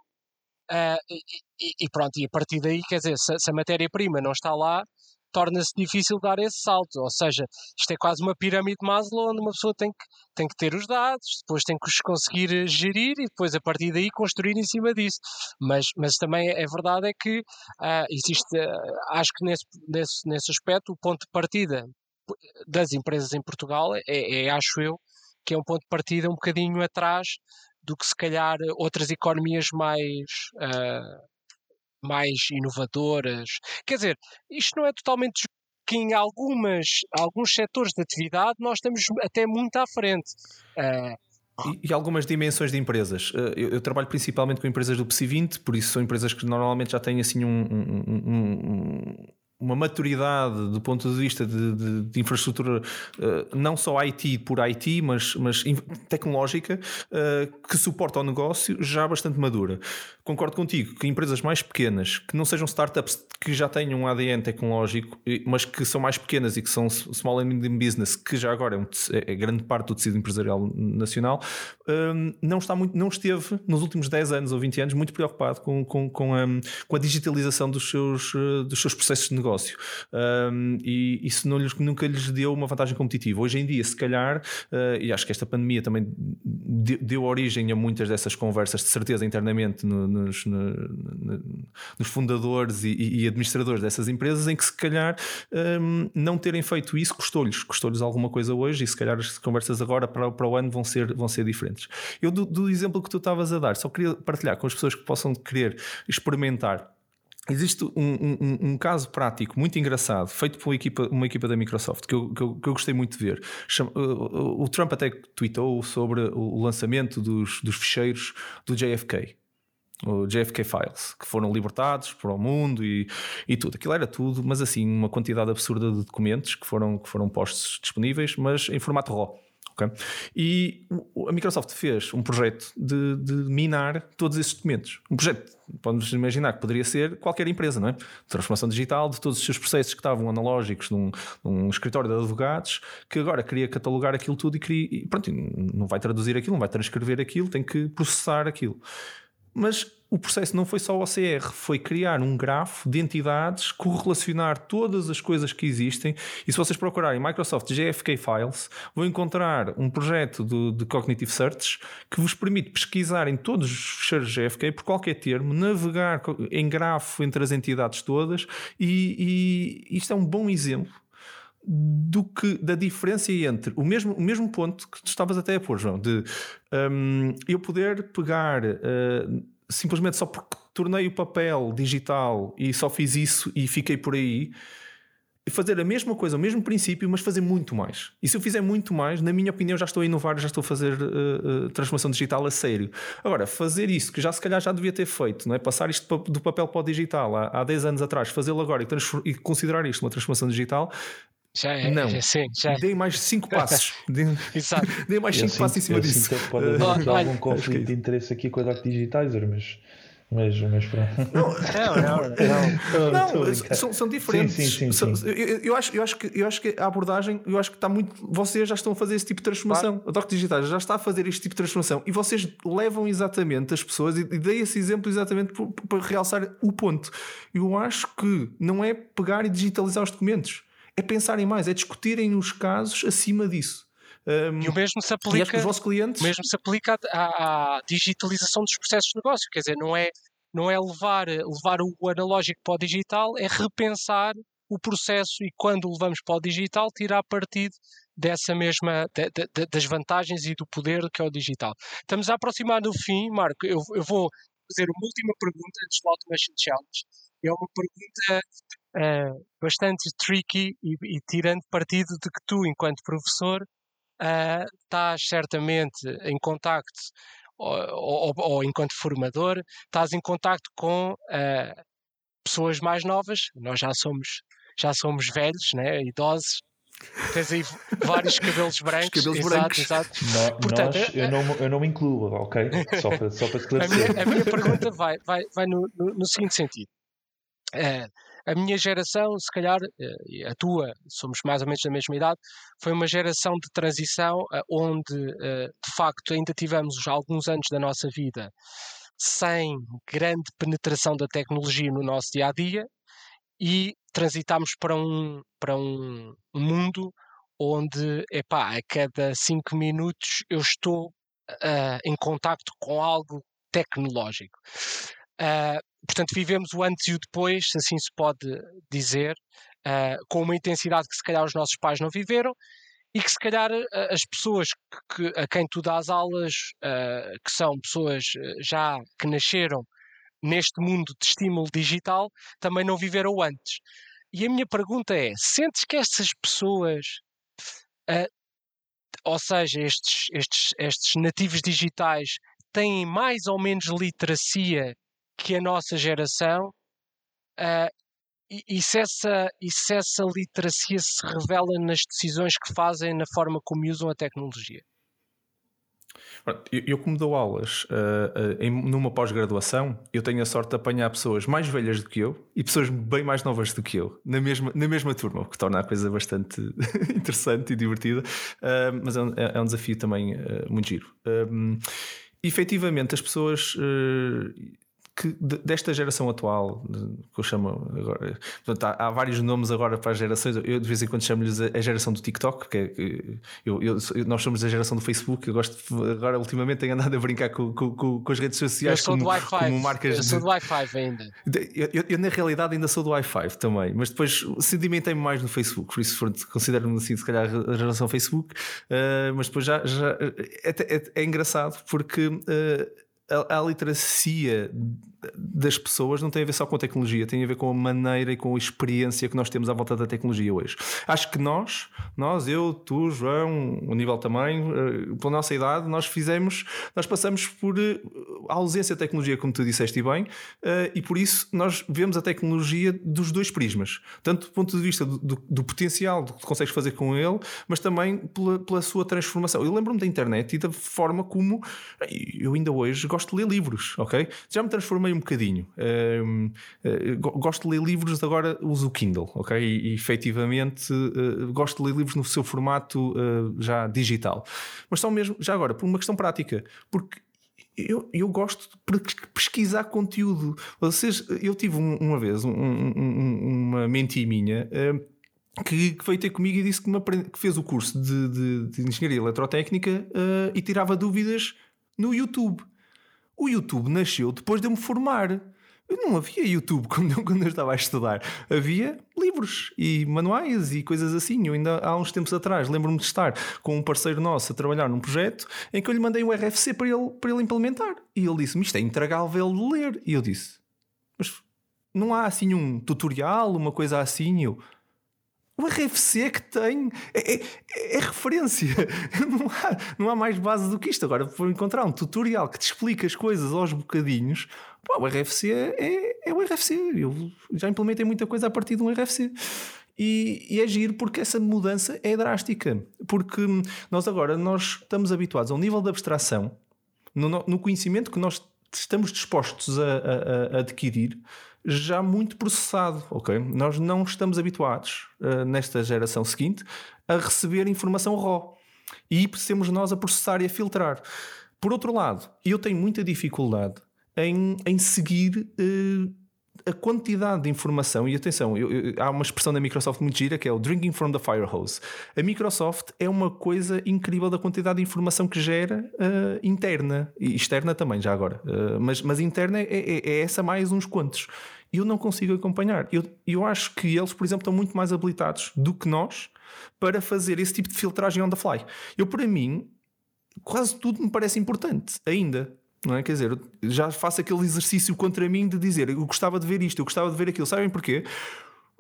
uh, e, e, pronto, e a partir daí, quer dizer, se, se a matéria-prima não está lá, torna-se difícil dar esse salto. Ou seja, isto é quase uma pirâmide de Maslow onde uma pessoa tem que, tem que ter os dados, depois tem que os conseguir gerir e depois a partir daí construir em cima disso. Mas, mas também é verdade é que uh, existe, uh, acho que nesse, nesse, nesse aspecto, o ponto de partida das empresas em Portugal é, é, acho eu, que é um ponto de partida um bocadinho atrás do que se calhar outras economias mais uh, mais inovadoras. Quer dizer, isto não é totalmente que em algumas, alguns setores de atividade nós estamos até muito à frente. Uh, e, algumas dimensões de empresas. Eu, eu, trabalho principalmente com empresas do PSI 20, por isso são empresas que normalmente já têm assim um, um, um, uma maturidade do ponto de vista de, de, de infraestrutura, uh, não só IT por IT, mas, mas tecnológica, uh, que suporta o negócio já bastante madura. Concordo contigo que empresas mais pequenas, que não sejam startups que já tenham um ADN tecnológico, mas que são mais pequenas e que são small and medium business, que já agora é, um, é, é grande parte do tecido empresarial nacional, um, não, está muito, não esteve nos últimos 10 anos ou 20 anos muito preocupado com, com, com, a, com a digitalização dos seus, dos seus processos de negócio negócio. Um, e isso não lhes, nunca lhes deu uma vantagem competitiva. Hoje em dia, se calhar, e acho que esta pandemia também deu, origem a muitas dessas conversas, de certeza, internamente no, nos, no, no, nos, fundadores e, e, administradores dessas empresas, em que se calhar um, não terem feito isso custou-lhes, custou-lhes alguma coisa hoje, e se calhar as conversas agora para, para o ano vão ser, vão ser diferentes. Eu, do, do exemplo que tu estavas a dar, só queria partilhar com as pessoas que possam querer experimentar Existe um, um, um, caso prático muito engraçado, feito por uma equipa, uma equipa da Microsoft, que eu, que eu, que eu gostei muito de ver. O, Trump até tweetou sobre o lançamento dos, dos ficheiros do JFK, o JFK Files, que foram libertados para o mundo e, e tudo. Aquilo era tudo, mas assim, uma quantidade absurda de documentos que foram, que foram postos disponíveis, mas em formato RAW. Okay? E a Microsoft fez um projeto de, de, minar todos esses documentos. Um projeto, podemos imaginar que poderia ser qualquer empresa, não é? Transformação digital de todos os seus processos que estavam analógicos num, num escritório de advogados, que agora queria catalogar aquilo tudo e queria. E pronto, não vai traduzir aquilo, não vai transcrever aquilo, tem que processar aquilo. Mas o processo não foi só o OCR, foi criar um grafo de entidades, correlacionar todas as coisas que existem. E se vocês procurarem Microsoft GFK Files, vão encontrar um projeto do, de Cognitive Search que vos permite pesquisar em todos os fecheiros GFK por qualquer termo, navegar em grafo entre as entidades todas, e, e isto é um bom exemplo do que da diferença entre o mesmo, o mesmo ponto que tu estavas até a pôr, João, de um, eu poder pegar. Uh, simplesmente só porque tornei o papel digital e só fiz isso e fiquei por aí, fazer a mesma coisa, o mesmo princípio, mas fazer muito mais. E se eu fizer muito mais, na minha opinião, já estou a inovar, já estou a fazer uh, uh, transformação digital a sério. Agora, fazer isso, que já se calhar já devia ter feito, não é? passar isto do papel para o digital há, há 10 anos atrás, fazê-lo agora e, e, considerar isto uma transformação digital, já é, não. Já, sim, já é. Dei mais 5 passos. Exato. Dei mais 5 passos em cima disso. Sinto que pode haver uh, algum conflito de interesse aqui com a Doc Digitizer, mas. Mas, mas pronto. Não, não, não. não, não são, são diferentes. Sim, sim, sim, sim. Eu, eu, acho, eu, acho que, eu acho que a abordagem, eu acho que está muito. Vocês já estão a fazer esse tipo de transformação. Claro. A Doc Digital já está a fazer este tipo de transformação e vocês levam exatamente as pessoas, e, e dei esse exemplo exatamente para realçar o ponto. Eu acho que não é pegar e digitalizar os documentos é pensarem mais, é discutirem os casos acima disso. Um, e o mesmo se aplica, clientes... mesmo se aplica à, à, digitalização dos processos de negócio, quer dizer, não é, não é levar, levar o analógico para o digital, é repensar o processo e quando o levamos para o digital, tirar partido dessa mesma, de, de, das vantagens e do poder que é o digital. Estamos a aproximar do fim, Marco, eu, eu vou fazer uma última pergunta antes do Automation Challenge. É uma pergunta uh, bastante tricky e, e, tirando partido de que tu, enquanto professor, uh, estás certamente em contacto, ou, ou, ou, enquanto formador, estás em contacto com uh, pessoas mais novas, nós já somos, já somos velhos, né, idosos, Tens aí vários cabelos brancos. cabelos exato, brancos. exato. No- Portanto, nós, eu, não, eu não me incluo, ok? Só para, só para A esclarecer. minha, a minha pergunta vai, vai, vai no, no- no seguinte sentido. Eh, a minha geração, se calhar, eh, a tua, somos mais ou menos da mesma idade, foi uma geração de transição eh, onde, eh, de facto, ainda tivemos alguns anos da nossa vida sem grande penetração da tecnologia no nosso dia a dia e transitámos para um, para um, mundo onde, epá, a cada cinco minutos eu estou ah, em contacto com algo tecnológico. Ah, portanto, vivemos o antes e o depois, se assim se pode dizer, ah, com uma intensidade que se calhar os nossos pais não viveram e que se calhar ah, as pessoas que, a quem tu dás aulas, ah, que são pessoas já que nasceram neste mundo de estímulo digital, também não viveram antes. E a minha pergunta é: sentes que estas pessoas, ah, ou seja, estes, estes, estes nativos digitais, têm mais ou menos literacia que a nossa geração? Ah, e, e se essa, e se essa literacia se revela nas decisões que fazem, na forma como usam a tecnologia? Eu, como dou aulas ah, ah, em- numa pós-graduação, eu tenho a sorte de apanhar pessoas mais velhas do que eu e pessoas bem mais novas do que eu, na mesma, na mesma turma, o que torna a coisa bastante interessante e divertida, Ah, mas é um, é- é um desafio também muito giro. Um, efetivamente, as pessoas que de- desta geração atual, que eu chamo agora, portanto, há, há vários nomes agora para as gerações. Eu de vez em quando chamo-lhes a, geração do TikTok, que é, eu, eu- nós somos a geração do Facebook. Eu gosto agora, ultimamente, tenho andado a brincar com, com- com- as redes Eu sociais sou como, do Wi-Fi. como marcas Eu sou do Wi-Fi ainda. Eu, eu- eu, na realidade ainda sou do Wi-Fi também, mas depois sedimentei-me mais no Facebook, por isso considero-me assim, se calhar, a geração Facebook, uh, mas depois já, já é, é- é engraçado porque uh, a, a literacia das pessoas não tem a ver só com a tecnologia, tem a ver com a maneira e com a experiência que nós temos à volta da tecnologia hoje. Acho que nós, nós, eu, tu, João, o nível também, uh, pela nossa idade, nós fizemos, nós passamos por uh, a ausência de tecnologia, como tu disseste bem, uh, e por isso nós vemos a tecnologia dos dois prismas, tanto do ponto de vista do, do- do potencial do que consegues fazer com ele, mas também pela, pela sua transformação. Eu lembro-me da internet e da forma como eu ainda hoje gosto de ler livros, ok? Já me transformei um bocadinho. Uh, go- gosto de ler livros, agora uso o Kindle, ok? E, e efetivamente uh, gosto de ler livros no seu formato uh, já digital. Mas só mesmo, já agora, por uma questão prática, porque eu, eu gosto de pe- pesquisar conteúdo. Vocês, eu tive um- uma vez um- um- um- uma mentira minha. eh, que, veio ter comigo e disse que, aprende- que fez o curso de, de- de Engenharia Eletrotécnica eh, e tirava dúvidas no YouTube. O YouTube nasceu depois de eu me formar. Eu não havia YouTube quando eu, quando eu estava a estudar. Havia livros e manuais e coisas assim. Eu ainda há uns tempos atrás lembro-me de estar com um parceiro nosso a trabalhar num projeto em que eu lhe mandei um RFC para ele, para ele implementar. E ele disse-me: Isto é intragável de ler. E eu disse: Mas não há assim um tutorial, uma coisa assim? E eu. O RFC é que tem. É, é- é referência. Não há, não há mais base do que isto. Agora, vou encontrar um tutorial que te explica as coisas aos bocadinhos. Pá, o RFC é, é, é o RFC. Eu já implementei muita coisa a partir de um RFC. E, e é giro porque essa mudança é drástica. Porque nós agora nós estamos habituados a um nível de abstração no, no- no conhecimento que nós estamos dispostos a, a- a adquirir já muito processado, ok? Nós não estamos habituados eh, nesta geração seguinte a receber informação raw e sermos nós a processar e a filtrar. Por outro lado, eu tenho muita dificuldade em, em seguir eh, a quantidade de informação, e atenção, eu- eu- há uma expressão da Microsoft muito gira que é o drinking from the fire hose. A Microsoft é uma coisa incrível da quantidade de informação que gera eh, interna e externa também, já agora, Eh, mas, mas interna é, é- é essa mais uns quantos. Eu não consigo acompanhar. Eu, eu acho que eles, por exemplo, estão muito mais habilitados do que nós para fazer esse tipo de filtragem on the fly. Eu, para mim, quase tudo me parece importante ainda. Não é? Quer dizer, já faço aquele exercício contra mim de dizer eu gostava de ver isto, eu gostava de ver aquilo. Sabem porquê?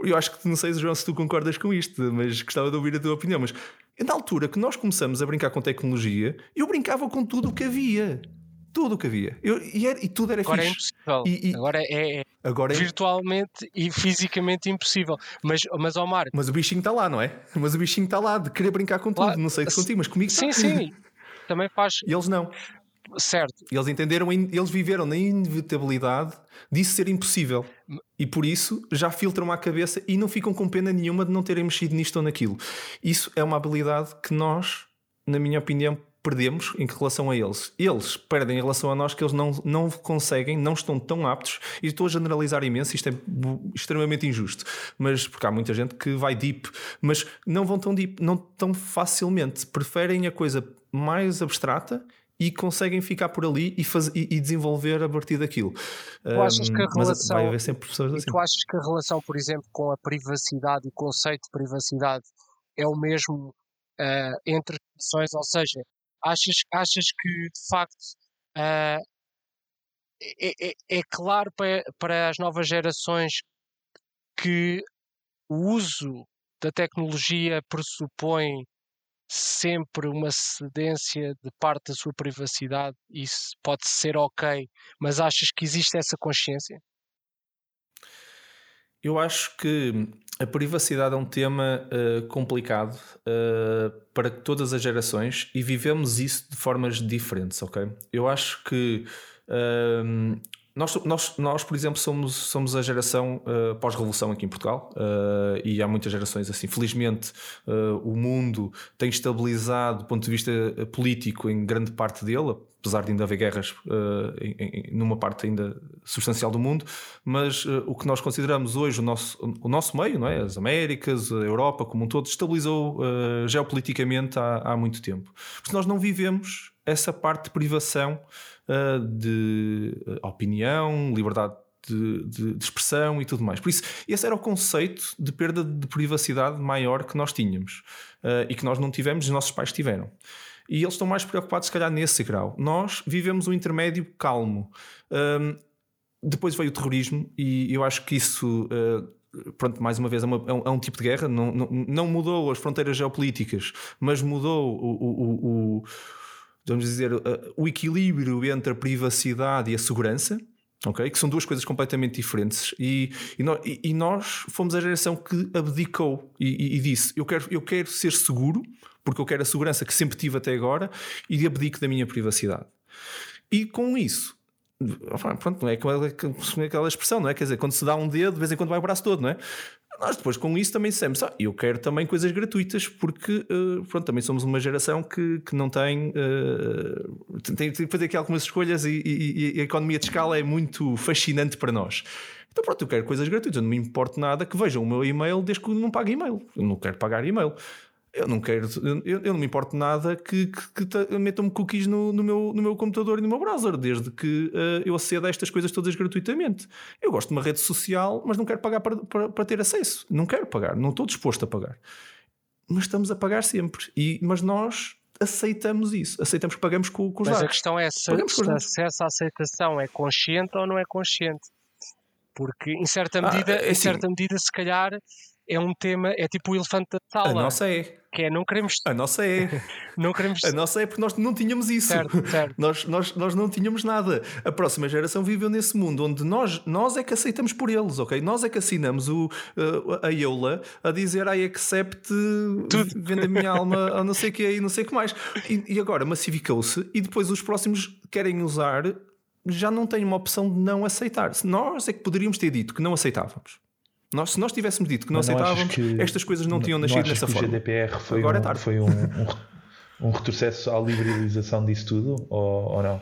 Eu acho que não sei, João, se tu concordas com isto, mas gostava de ouvir a tua opinião. Mas na altura que nós começamos a brincar com tecnologia, eu brincava com tudo o que havia. tudo o que havia. Eu, e, era, e, tudo era Agora fixe. é impossível. E, e, Agora é, é agora é, virtualmente e fisicamente impossível. Mas, mas Omar, Mas o bichinho está lá, não é? Mas o bichinho está lá de querer brincar com tudo. Claro. Não sei se contigo, mas comigo sim, está. sim, também faz E eles não. Certo. Eles entenderam, eles viveram na inevitabilidade disso ser impossível. E por isso já filtram à cabeça e não ficam com pena nenhuma de não terem mexido nisto ou naquilo. Isso é uma habilidade que nós, na minha opinião, perdemos em relação a eles. Eles perdem em relação a nós que eles não, não conseguem, não estão tão aptos. E estou a generalizar imenso, isto é extremamente injusto. Mas porque há muita gente que vai deep, mas não vão tão deep, não tão facilmente. Preferem a coisa mais abstrata e conseguem ficar por ali e, faz, e, e desenvolver a partir daquilo. Tu achas que a mas relação- sempre assim. tu achas que a relação, por exemplo, com a privacidade, o conceito de privacidade, é o mesmo ah, entre gerações? Ou seja, achas, achas que de facto ah, é, é- é claro para, para as novas gerações que o uso da tecnologia pressupõe sempre uma cedência de parte da sua privacidade? Isso pode ser ok, mas achas que existe essa consciência? Eu acho que a privacidade é um tema eh, complicado eh, para todas as gerações e vivemos isso de formas diferentes, ok? Eu acho que ehm, nós, nós, nós, por exemplo, somos, somos a geração eh, pós-revolução aqui em Portugal eh, e há muitas gerações assim. Felizmente, eh, o mundo tem estabilizado do ponto de vista político em grande parte dele, apesar de ainda haver guerras em- em- numa parte ainda substancial do mundo, mas o que nós consideramos hoje o nosso, o nosso meio, não é? as Américas, a Europa como um todo, estabilizou geopoliticamente há, há muito tempo. Porque nós não vivemos essa parte de privação eh, de eh, opinião, liberdade de, de- de expressão e tudo mais. Por isso, esse era o conceito de perda de privacidade maior que nós tínhamos eh, e que nós não tivemos e os nossos pais tiveram. E eles estão mais preocupados, se calhar, nesse grau. Nós vivemos um intermédio calmo. Hum, depois veio o terrorismo, e eu acho que isso. eh, Pronto, mais uma vez, é, uma- é um, é um tipo de guerra, não, não, não mudou as fronteiras geopolíticas, mas mudou o- o- o- vamos dizer, eh, o equilíbrio entre a privacidade e a segurança, ok? Que são duas coisas completamente diferentes. E, e, nó- e- nós fomos a geração que abdicou e, e- e disse: eu quero, eu quero ser seguro, porque eu quero a segurança que sempre tive até agora, e abdico da minha privacidade. E com isso. Pronto, não é é aquela expressão, não é? Quer dizer, quando se dá um dedo, de vez em quando vai o braço todo, não é? Nós depois com isso também dissemos, ah, eu quero também coisas gratuitas, porque eh, pronto, também somos uma geração que, que não tem, eh, tem, que fazer aqui algumas escolhas e, e- e a economia de escala é muito fascinante para nós. Então pronto, eu quero coisas gratuitas, eu não me importo nada que vejam o meu e-mail desde que não pague e-mail. Eu não quero pagar e-mail. Eu não quero, eu, eu não me importo nada que, que, que ta- metam-me cookies no, no, meu, no meu computador e no meu browser, desde que eh, eu aceda a estas coisas todas gratuitamente. Eu gosto de uma rede social, mas não quero pagar para, para, para ter acesso. Não quero pagar, não estou disposto a pagar. Mas estamos a pagar sempre. E, mas nós aceitamos isso, aceitamos que pagamos com, com os Mas a dados. questão é se, se, essa aceitação é consciente ou não é consciente. Porque em certa Ah, medida, em assim. certa medida, se calhar é um tema, é tipo o elefante da A sala, nossa é. que é não queremos, A nossa é. não queremos A nossa é porque nós não tínhamos isso. certo, certo. Nós, nós, nós não tínhamos nada. A próxima geração viveu nesse mundo onde nós, nós é que aceitamos por eles, ok? Nós é que assinamos o, uh, a EULA a dizer I accept, vende a minha alma a não sei o que e não sei o que mais. E, e agora massificou-se e depois os próximos querem usar, já não têm uma opção de não aceitar. Nós é que poderíamos ter dito que não aceitávamos. Nós, se nós tivéssemos dito que não não aceitávamos, que- estas coisas não tinham não nascido achas nessa que forma. O GDPR foi, Agora é um, tarde. foi um, um, um retrocesso à liberalização disso tudo ou, ou não?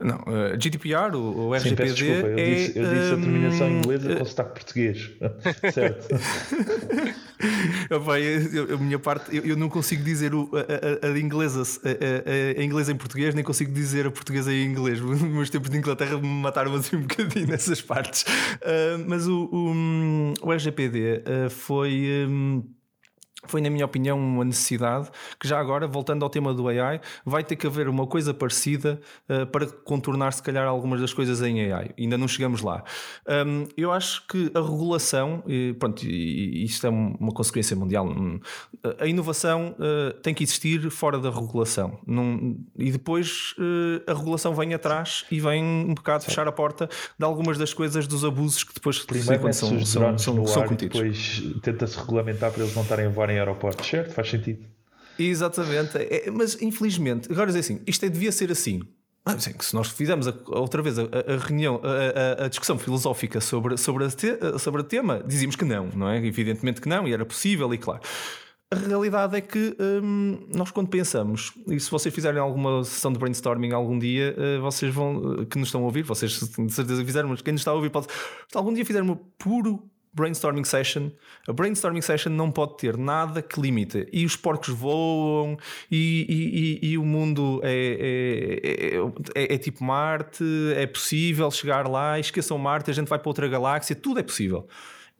Não, uh, GDPR, o, o Sim, RGPD desculpa, eu é, disse, eu disse a terminação hum, inglesa com sotaque português. certo. Opa, eu- eu- a minha parte, eu, eu não consigo dizer o, a, a, a inglesa, a, a, inglesa em português, nem consigo dizer a portuguesa em inglês. Os meus tempos de Inglaterra me mataram assim um bocadinho nessas partes. Ah, mas o, o, o RGPD ah, foi. hum, foi, na minha opinião, uma necessidade que já agora, voltando ao tema do AI, vai ter que haver uma coisa parecida uh, para contornar, se calhar, algumas das coisas em AI. Ainda não chegamos lá. Um, eu acho que a regulação, e, pronto, e, isto é uma consequência mundial, hum, a inovação uh, tem que existir fora da regulação. Num, e depois uh, a regulação vem atrás e vem um bocado fechar a porta de algumas das coisas, dos abusos que depois Primeiro são, são, são, são cometidos. depois tenta-se regulamentar para eles não estarem a voar em aeroportos, certo? Faz sentido. Exatamente, é, mas infelizmente, agora dizer assim, isto é, devia ser assim. Ah, se nós fizermos a, outra vez a, a reunião, a, a, discussão filosófica sobre, sobre, te, sobre o tema, dizíamos que não, não é? Evidentemente que não, e era possível, e claro. A realidade é que hum, nós, quando pensamos, e se vocês fizerem alguma sessão de brainstorming algum dia, uh, vocês vão, uh, que nos estão a ouvir, vocês de certeza fizeram, mas quem nos está a ouvir pode, se algum dia fizermos puro brainstorming session, a brainstorming session não pode ter nada que limite. E os porcos voam, e, e, e, e o mundo é, é, é, é, tipo Marte, é possível chegar lá, esqueçam Marte, a gente vai para outra galáxia, tudo é possível.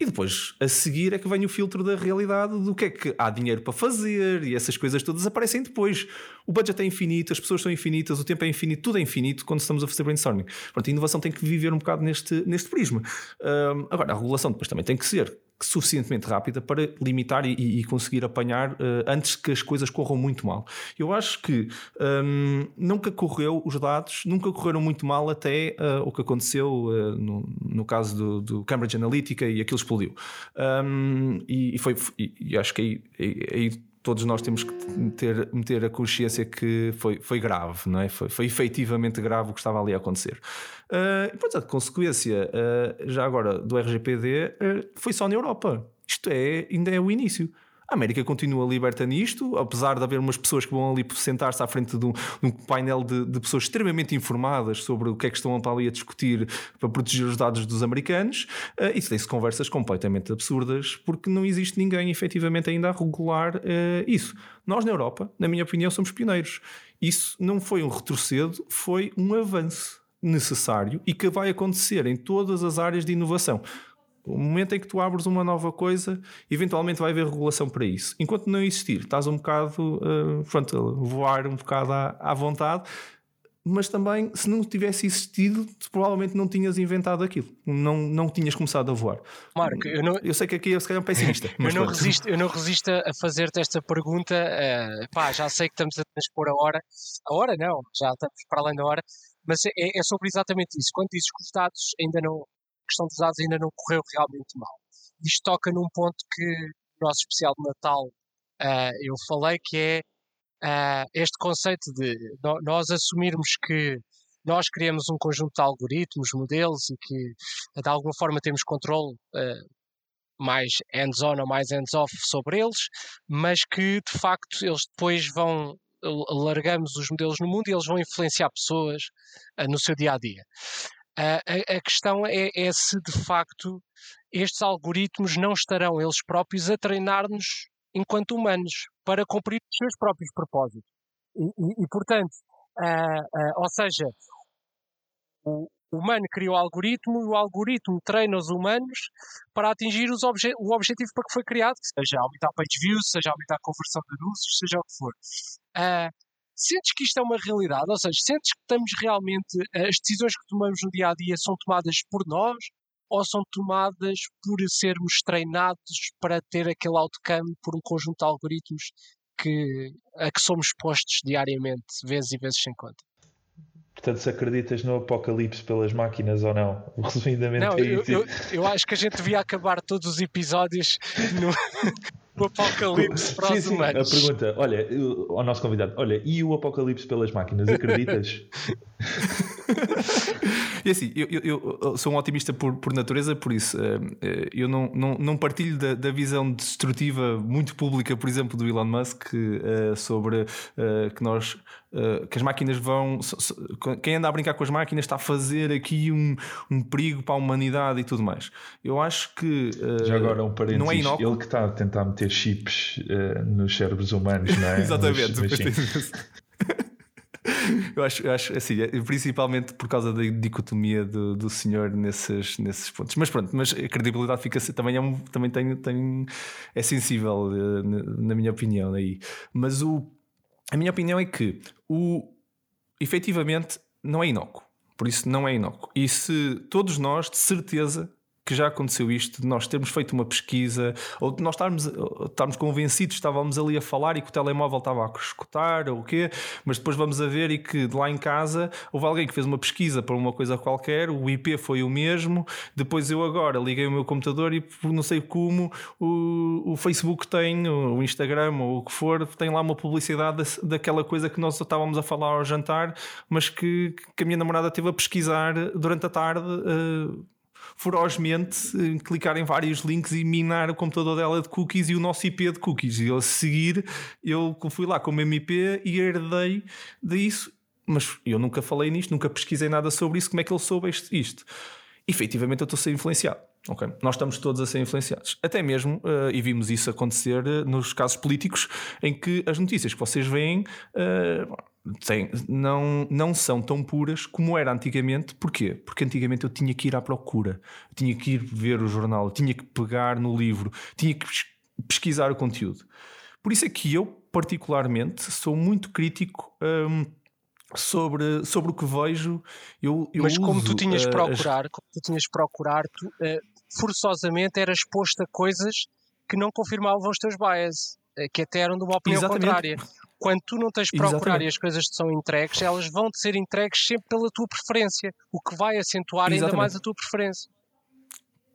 E depois, a seguir, é que vem o filtro da realidade do que é que há dinheiro para fazer e essas coisas todas aparecem depois. O budget é infinito, as pessoas são infinitas, o tempo é infinito, tudo é infinito quando estamos a fazer brainstorming. Portanto, a inovação tem que viver um bocado neste, neste prisma. Um, agora, a regulação depois também tem que ser suficientemente rápida para limitar e, e conseguir apanhar uh, antes que as coisas corram muito mal. Eu acho que um, nunca correu, os dados nunca correram muito mal até uh, o que aconteceu uh, no, no, caso do, do, Cambridge Analytica e aquilo explodiu. Um, e, e, foi, e, e, acho que aí, aí, todos nós temos que ter, meter a consciência que foi, foi grave, não é? Foi, foi efetivamente grave o que estava ali a acontecer. Uh, e, portanto, consequência, uh, já agora, do RGPD, uh, foi só na Europa. Isto é, ainda é o início. A América continua liberta nisto, apesar de haver umas pessoas que vão ali sentar-se à frente de um, de um painel de, de, pessoas extremamente informadas sobre o que é que estão ali a discutir para proteger os dados dos americanos. Uh, isso tem-se conversas completamente absurdas, porque não existe ninguém efetivamente ainda a regular uh, isso. Nós, na Europa, na minha opinião, somos pioneiros. Isso não foi um retrocedo, foi um avanço necessário e que vai acontecer em todas as áreas de inovação. O momento em que tu abres uma nova coisa, eventualmente vai haver regulação para isso. Enquanto não existir, estás um bocado uh, pronto, a voar um bocado à, à vontade, mas também, se não tivesse existido, provavelmente não tinhas inventado aquilo, não, não tinhas começado a voar. Marco, eu, não, eu sei que aqui eu se calhar um pessimista. eu, não resisto, eu não resisto a fazer-te esta pergunta. Uh, pá, já sei que estamos a transpor a hora, a hora não, já estamos para além da hora, mas é, é sobre exatamente isso. Quando dizes que os dados ainda não, questão dos dados ainda não correu realmente mal. Isto toca num ponto que no nosso especial de Natal uh, eu falei, que é uh, este conceito de nós assumirmos que nós criamos um conjunto de algoritmos, modelos e que de alguma forma temos controle uh, mais hands-on ou mais hands-off sobre eles, mas que de facto eles depois vão largamos os modelos no mundo e eles vão influenciar pessoas uh, no seu dia a dia. A, a, questão é, é, se de facto estes algoritmos não estarão eles próprios a treinar-nos enquanto humanos para cumprir os seus próprios propósitos. E, e, e portanto, uh, uh, ou seja, o, humano cria o algoritmo e o algoritmo treina os humanos para atingir obje o objetivo para que foi criado, seja aumentar page views, seja aumentar a conversão de anúncios, seja o que for. Uh, Sentes que isto é uma realidade? Ou seja, sentes que estamos realmente. As decisões que tomamos no dia a dia são tomadas por nós ou são tomadas por sermos treinados para ter aquele outcome por um conjunto de algoritmos que, a que somos expostos diariamente, vezes e vezes sem conta? Portanto, se acreditas no apocalipse pelas máquinas ou não? Resumidamente, não, é eu, eu, eu, acho que a gente devia acabar todos os episódios no, o apocalipse para sim, humanos. A pergunta, olha, ao nosso convidado, olha, e o apocalipse pelas máquinas, acreditas? e assim, eu, eu, eu, sou um otimista por, por natureza, por isso uh, eu não, não, não partilho da, da, visão destrutiva muito pública, por exemplo, do Elon Musk uh, sobre uh, que nós que as máquinas vão. Quem anda a brincar com as máquinas está a fazer aqui um, um perigo para a humanidade e tudo mais. Eu acho que. Já agora, um parênteses, não é inócuo. ele que está a tentar meter chips nos cérebros humanos, não é? Exatamente. Mas, mas eu acho, eu acho assim, é, principalmente por causa da dicotomia do, do senhor nesses, nesses pontos. Mas pronto, mas a credibilidade fica também é, também tem, tem, é sensível, eh, na minha opinião. Aí. Mas o, a minha opinião é que o efetivamente não é inócuo. Por isso não é inócuo. E se todos nós, de certeza, que já aconteceu isto, de nós termos feito uma pesquisa, ou de nós estarmos, estarmos convencidos, estávamos ali a falar e que o telemóvel estava a escutar ou o quê, mas depois vamos a ver e que de lá em casa houve alguém que fez uma pesquisa para uma coisa qualquer, o IP foi o mesmo, depois eu agora liguei o meu computador e não sei como o, o Facebook tem, o Instagram ou o que for, tem lá uma publicidade daquela coisa que nós estávamos a falar ao jantar, mas que, que a minha namorada teve a pesquisar durante a tarde. Uh, ferozmente clicar em vários links e minar o computador dela de cookies e o nosso IP de cookies. E a seguir, eu fui lá com o meu IP e herdei disso. Mas eu nunca falei nisto, nunca pesquisei nada sobre isso. Como é que ele soube isto? Efetivamente, eu estou a ser influenciado. Okay. Nós estamos todos a ser influenciados. Até mesmo, uh, e vimos isso acontecer uh, nos casos políticos, em que as notícias que vocês veem uh, tem, não, não são tão puras como era antigamente. Porquê? Porque antigamente eu tinha que ir à procura, tinha que ir ver o jornal, tinha que pegar no livro, tinha que pesquisar o conteúdo. Por isso é que eu, particularmente, sou muito crítico. Um, sobre, sobre o que vejo, eu, eu Mas como tu tinhas uh, procurar, as... como tu tinhas procurar, tu, uh, forçosamente eras exposto a coisas que não confirmavam os teus bias, uh, que até eram de uma opinião Exatamente. contrária quando tu não tens de procurar Exatamente. e as coisas te são entregues, elas vão te ser entregues sempre pela tua preferência, o que vai acentuar Exatamente. ainda mais a tua preferência.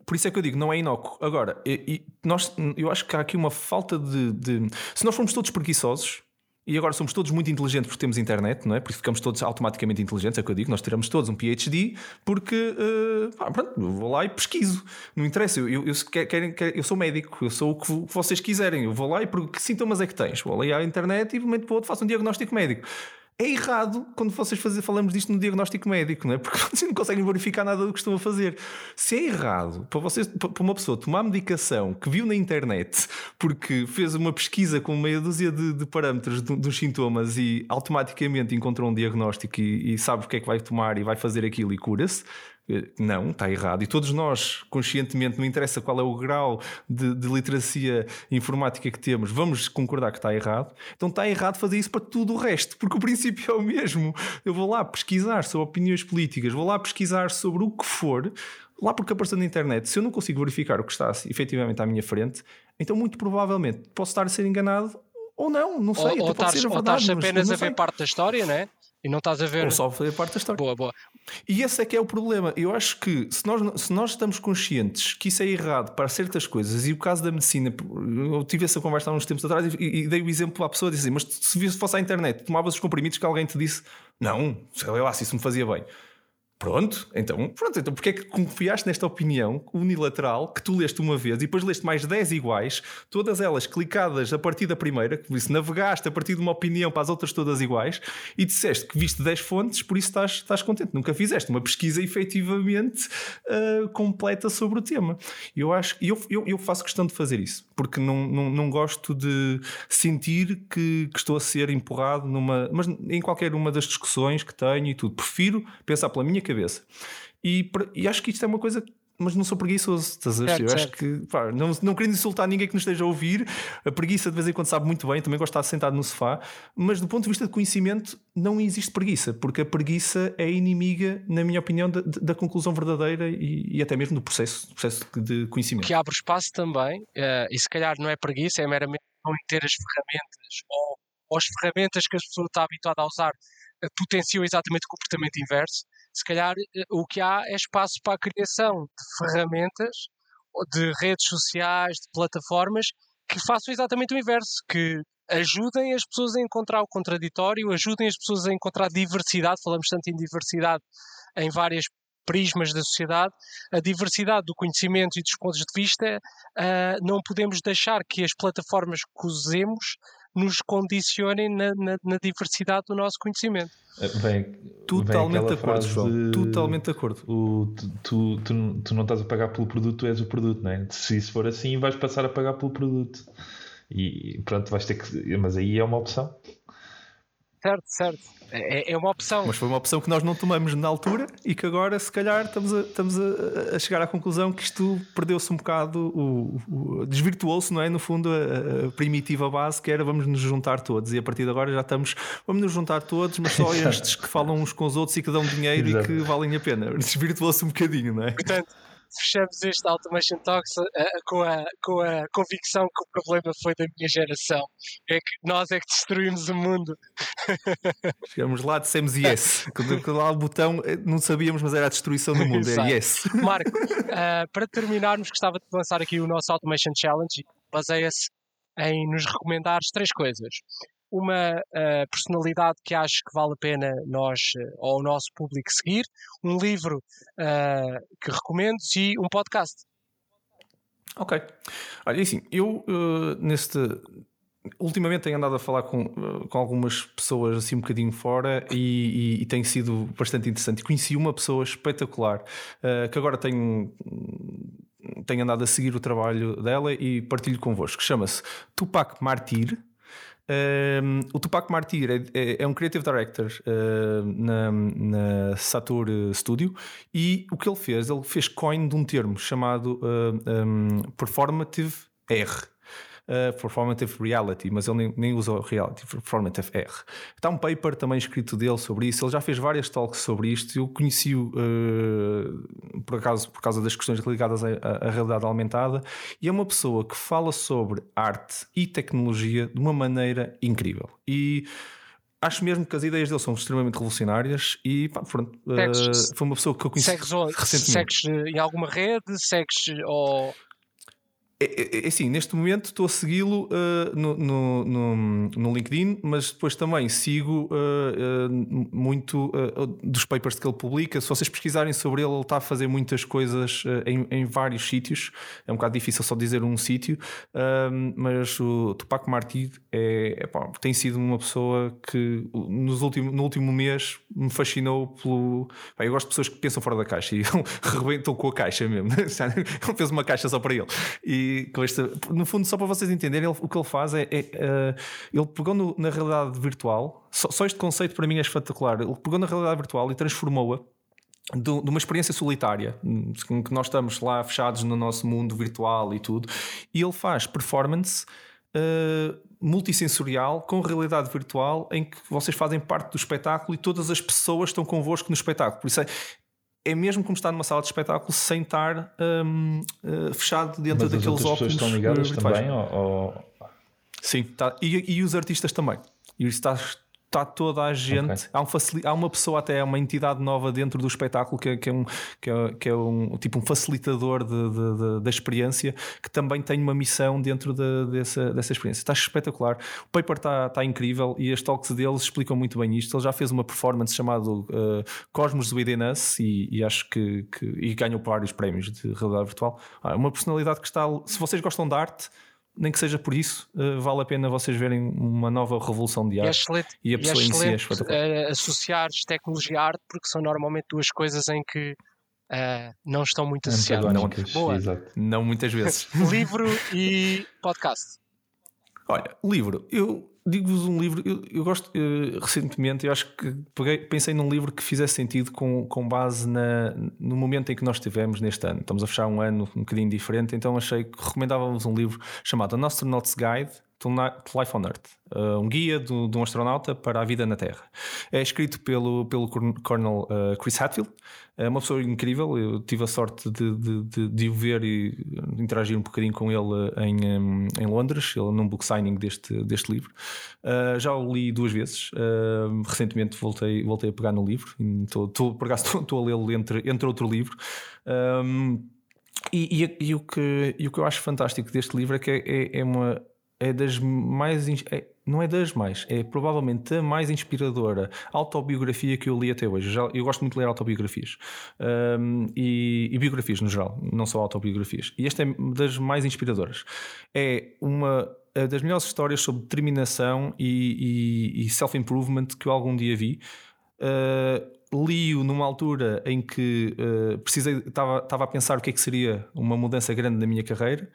Por isso é que eu digo, não é inócuo. Agora, e, e nós, eu acho que há aqui uma falta de, de. Se nós formos todos preguiçosos, e agora somos todos muito inteligentes porque temos internet, não é? Porque ficamos todos automaticamente inteligentes, é o que eu digo. Nós tiramos todos um PhD porque uh, pronto, vou lá e pesquiso. Não interessa, eu, eu, eu, eu sou médico, eu sou o que vocês quiserem. Eu vou lá e que sintomas é que tens? Vou lá à internet e de momento para outro faço um diagnóstico médico é errado quando vocês fazer, falamos disto no diagnóstico médico, não é? Porque vocês não conseguem verificar nada do que estão a fazer. Se é errado para, vocês, para uma pessoa tomar medicação que viu na internet porque fez uma pesquisa com meia dúzia de, de parâmetros dos sintomas e automaticamente encontrou um diagnóstico e, e sabe o que é que vai tomar e vai fazer aquilo e cura-se, não, está errado. E todos nós, conscientemente, não interessa qual é o grau de, de, literacia informática que temos, vamos concordar que está errado. Então está errado fazer isso para tudo o resto, porque o princípio é o mesmo. Eu vou lá pesquisar sobre opiniões políticas, vou lá pesquisar sobre o que for, lá porque apareceu na internet. Se eu não consigo verificar o que está efetivamente à minha frente, então muito provavelmente posso estar a ser enganado ou não, não sei. Ou, ou estás apenas a ver parte da história, não é? E não estás a ver. Ou só fazer parte da história. Boa, boa. E esse é que é o problema. Eu acho que se nós, se nós estamos conscientes que isso é errado para certas coisas, e o caso da medicina, eu tive essa conversa há uns tempos atrás e, e dei o exemplo à pessoa de dizer: Mas se fosse à internet, tomavas os comprimidos que alguém te disse, não, sei lá, se isso me fazia bem. Pronto, então, pronto, então porque é que confiaste nesta opinião unilateral que tu leste uma vez e depois leste mais 10 iguais, todas elas clicadas a partir da primeira, que isso navegaste a partir de uma opinião para as outras todas iguais e disseste que viste 10 fontes, por isso estás, estás contente. Nunca fizeste uma pesquisa efetivamente uh, completa sobre o tema. Eu acho, eu, eu, eu faço questão de fazer isso, porque não, não, não gosto de sentir que, que estou a ser empurrado numa, mas em qualquer uma das discussões que tenho e tudo. Prefiro pensar pela minha cabeça. E, e acho que isto é uma coisa mas não sou preguiçoso, estás a ver? Eu acho que, pá, não, não querendo insultar ninguém que nos esteja a ouvir, a preguiça de vez em quando sabe muito bem, também gosto de estar sentado no sofá, mas do ponto de vista de conhecimento, não existe preguiça, porque a preguiça é inimiga, na minha opinião, da, da conclusão verdadeira e, e, até mesmo do processo, do processo de conhecimento. Que abre espaço também, uh, e se calhar não é preguiça, é meramente não ter as ferramentas ou, ou as ferramentas que a pessoa está habituada a usar uh, potenciam exatamente o comportamento inverso se calhar eh, o que há é espaço para a criação de ferramentas, de redes sociais, de plataformas que façam exatamente o inverso, que ajudem as pessoas a encontrar o contraditório, ajudem as pessoas a encontrar diversidade, falamos tanto em diversidade em várias prismas da sociedade, a diversidade do conhecimento e dos pontos de vista, uh, não podemos deixar que as plataformas que usemos nos condicionem na, na, na diversidade do nosso conhecimento. Eh, vem, Totalmente de acordo, João. Totalmente de acordo. O, tu, tu, tu, não estás a pagar pelo produto, tu és o produto, não é? Se isso for assim, vais passar a pagar pelo produto. E pronto, vais ter que. Mas aí é uma opção. Certo, certo. É, é, uma opção. Mas foi uma opção que nós não tomamos na altura e que agora, se calhar, estamos a, estamos a, a chegar à conclusão que isto perdeu-se um bocado, o, o desvirtuou-se, não é? No fundo, a, a, primitiva base que era vamos nos juntar todos e a partir de agora já estamos, vamos nos juntar todos, mas só estes que falam uns com os outros e que dão dinheiro Exato. e que valem a pena. Desvirtuou-se um bocadinho, não é? Portanto, fechamos este Automation Talks uh, com, a, com a convicção que o problema foi da minha geração. É que nós é que destruímos o mundo. Chegamos lá, dissemos yes. Quando lá o botão, eh, não sabíamos, mas era a destruição do mundo. É yes. Marco, uh, para terminarmos, gostava de lançar aqui o nosso Automation Challenge. Baseia-se em nos recomendares três coisas uma uh, personalidade que acho que vale a pena nós uh, ou o nosso público seguir, um livro uh, que recomendo e um podcast. Ok. Olha, assim, eu neste. Ultimamente tenho andado a falar com, com algumas pessoas assim um bocadinho fora e, e, e tem sido bastante interessante. Conheci uma pessoa espetacular que agora tenho tenho andado a seguir o trabalho dela e partilho convosco. Chama-se Tupac Martir. Um, o Tupac Martyr é, é, é um creative director uh, na, na Satur Studio e o que ele fez, ele fez coin de um termo chamado uh, um, Performative R uh, Performative Reality, mas ele nem, nem usa Reality, Performative R. Está um paper também escrito dele sobre isso, ele já fez várias talks sobre isto, eu conheci-o uh, por acaso por causa das questões ligadas à, à, realidade aumentada, e é uma pessoa que fala sobre arte e tecnologia de uma maneira incrível. E acho mesmo que as ideias dele são extremamente revolucionárias e pá, pronto, uh, foi uma pessoa que eu conheci segues, recentemente. Segues em alguma rede? Segues ou é, é, é, assim, neste momento estou a segui-lo uh, no, no, no, no, LinkedIn, mas depois também sigo uh, uh, muito dos papers que ele publica. Se vocês pesquisarem sobre ele, ele está a fazer muitas coisas em, em, vários sítios. É um bocado difícil só dizer um sítio, mas o Tupac Martí é, é pá, tem sido uma pessoa que nos último, no último mês me fascinou pelo. Pá, eu gosto de pessoas que pensam fora da caixa e ele rebentou com a caixa mesmo. ele fez uma caixa só para ele. E com esta. No fundo, só para vocês entenderem, ele, o que ele faz é. é uh, ele pegou no, na realidade virtual, só, só, este conceito para mim é espetacular. Ele pegou na realidade virtual e transformou-a de, uma experiência solitária, em que nós estamos lá fechados no nosso mundo virtual e tudo, e ele faz performance. Uh, multissensorial com realidade virtual em que vocês fazem parte do espetáculo e todas as pessoas estão convosco no espetáculo. Por isso é, é mesmo como estar numa sala de espetáculo sem estar um, uh, eh, fechado dentro Mas daqueles as óculos. estão ligadas virtuais. também? Ou... Sim, tá. e, e, os artistas também. E está, está toda a gente. Okay. Há, um há uma pessoa, até uma entidade nova dentro do espetáculo que, é, que é, um, que é, que é um tipo um facilitador de, de, de, da experiência que também tem uma missão dentro de, dessa, dessa experiência. Está espetacular. O paper está, está incrível e as talks deles explicam muito bem isto. Ele já fez uma performance chamada uh, Cosmos Within Us e, e acho que, que e ganhou vários prémios de realidade virtual. Ah, uma personalidade que está. Se vocês gostam de arte nem que seja por isso, uh, vale a pena vocês verem uma nova revolução de arte. E, e a pessoa e é em si é espetacular. Uh, associares tecnologia e arte, porque são normalmente duas coisas em que uh, não estão muito associadas. Não, Boa. não muitas vezes. livro e podcast. Olha, livro. Eu digo-vos um livro, eu, eu gosto uh, recentemente, eu acho que peguei, pensei num livro que fizesse sentido com, com base na, no momento em que nós estivemos neste ano. Estamos a fechar um ano um bocadinho diferente, então achei que recomendávamos um livro chamado Astronaut's Guide to Life on Earth, um guia de um astronauta para a vida na Terra. É escrito pelo, pelo Colonel uh, Chris Hadfield, é uma pessoa incrível. Eu tive a sorte de, de, de, o ver e interagir um bocadinho com ele em, hum, em Londres, ele num book signing deste, deste livro. Já o li duas vezes. Recentemente voltei, voltei a pegar no livro. Estou, estou, por acaso estou, a lê-lo entre, entre outro livro. E, e, e, o que, e o que eu acho fantástico deste livro é que é, é uma é das mais. É, não é das mais, é provavelmente a mais inspiradora autobiografia que eu li até hoje. Eu, eu gosto muito de ler autobiografias um, e, e, biografias no geral, não só autobiografias. E esta é das mais inspiradoras. É uma das melhores histórias sobre determinação e, e, e self-improvement que eu algum dia vi. Uh, li-o numa altura em que uh, precisei, estava a pensar o que é que seria uma mudança grande na minha carreira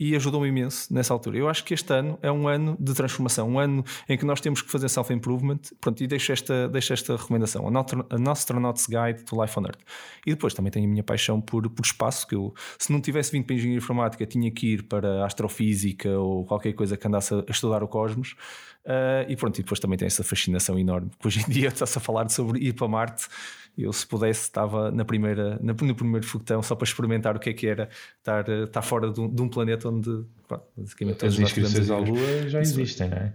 e ajudou-me imenso nessa altura. Eu acho que este ano é um ano de transformação, um ano em que nós temos que fazer self-improvement. Pronto, e deixo esta, deixo esta recomendação: A Astronaut's Guide to Life on Earth. E depois também tenho a minha paixão por, por espaço, que eu, se não tivesse vindo para a engenharia informática, tinha que ir para astrofísica ou qualquer coisa que andasse a estudar o cosmos. Uh, e pronto, e depois também tem essa fascinação enorme. Hoje em dia está-se a falar sobre ir para Marte eu, se pudesse, estava na primeira, na, no primeiro foguetão só para experimentar o que é que era estar, eh, estar fora de um, de um planeta onde basicamente As inscrições à Lua já existem, não é?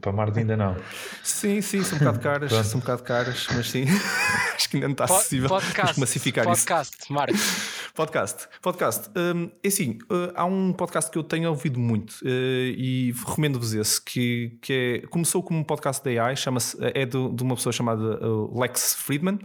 Para Marte ainda não. Sim, sim, são um bocado caras, são um bocado caras, mas sim, acho que ainda não está acessível. Podcast, massificar podcast, isso. Marco. Podcast, podcast. Um, é assim, uh, há um podcast que eu tenho ouvido muito uh, e recomendo-vos esse, que, que é, começou como um podcast da AI, chama-se, é de, de, uma pessoa chamada uh, Lex Friedman.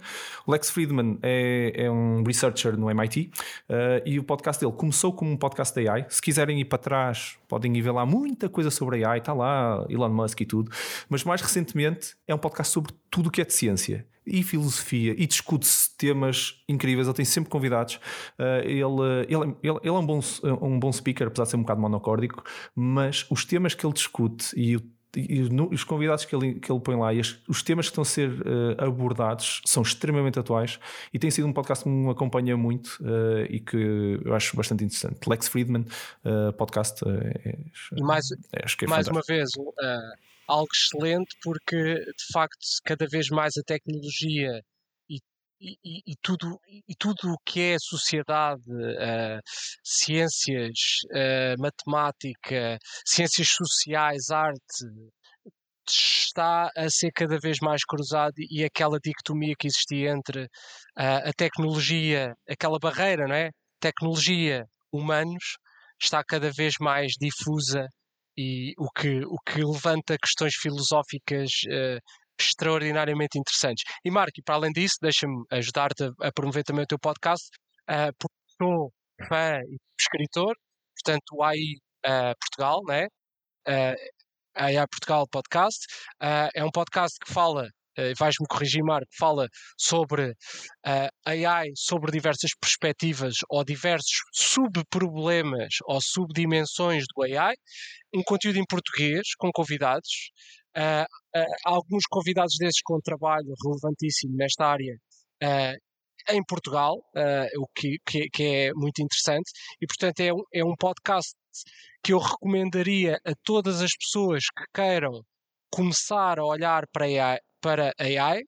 O Lex Friedman é, é um researcher no MIT uh, e o podcast dele começou como um podcast da AI. Se quiserem ir para trás, podem ir ver lá muita coisa sobre AI, está lá Elon Musk e tudo, mas mais recentemente é um podcast sobre tudo o que é de ciência e filosofia e discute-se temas incríveis. Ele tem sempre convidados. Ele, ele, ele, ele, é um bom, um bom speaker, apesar de ser um bocado monocórdico, mas os temas que ele discute e o e os convidados que ele, que ele põe lá e os temas que estão a ser uh, abordados são extremamente atuais e tem sido um podcast que me acompanha muito uh, e que eu acho bastante interessante. Lex Friedman, uh, podcast. É, e mais, é, é mais uma vez, algo excelente porque de facto cada vez mais a tecnologia e, tudo e tudo o que é sociedade, uh, ciências, uh, matemática, ciências sociais, arte, está a ser cada vez mais cruzado e aquela dicotomia que existia entre uh, a tecnologia, aquela barreira, não é? Tecnologia, humanos, está cada vez mais difusa e o que, o que levanta questões filosóficas extraordinariamente interessantes. E Marco, e para além disso, deixa-me ajudar-te a, promover também o teu podcast, uh, porque sou fã e escritor, portanto, o AI uh, Portugal, né? Uh, AI Portugal Podcast, uh, é um podcast que fala uh, vais-me corrigir, Marco, fala sobre uh, AI, sobre diversas perspectivas ou diversos subproblemas ou subdimensões do AI, um conteúdo em português com convidados, Uh, uh, alguns convidados desses com trabalho relevantíssimo nesta área uh, em Portugal, o que, que, que, é muito interessante, e portanto é um, é um podcast que eu recomendaria a todas as pessoas que queiram começar a olhar para AI, para AI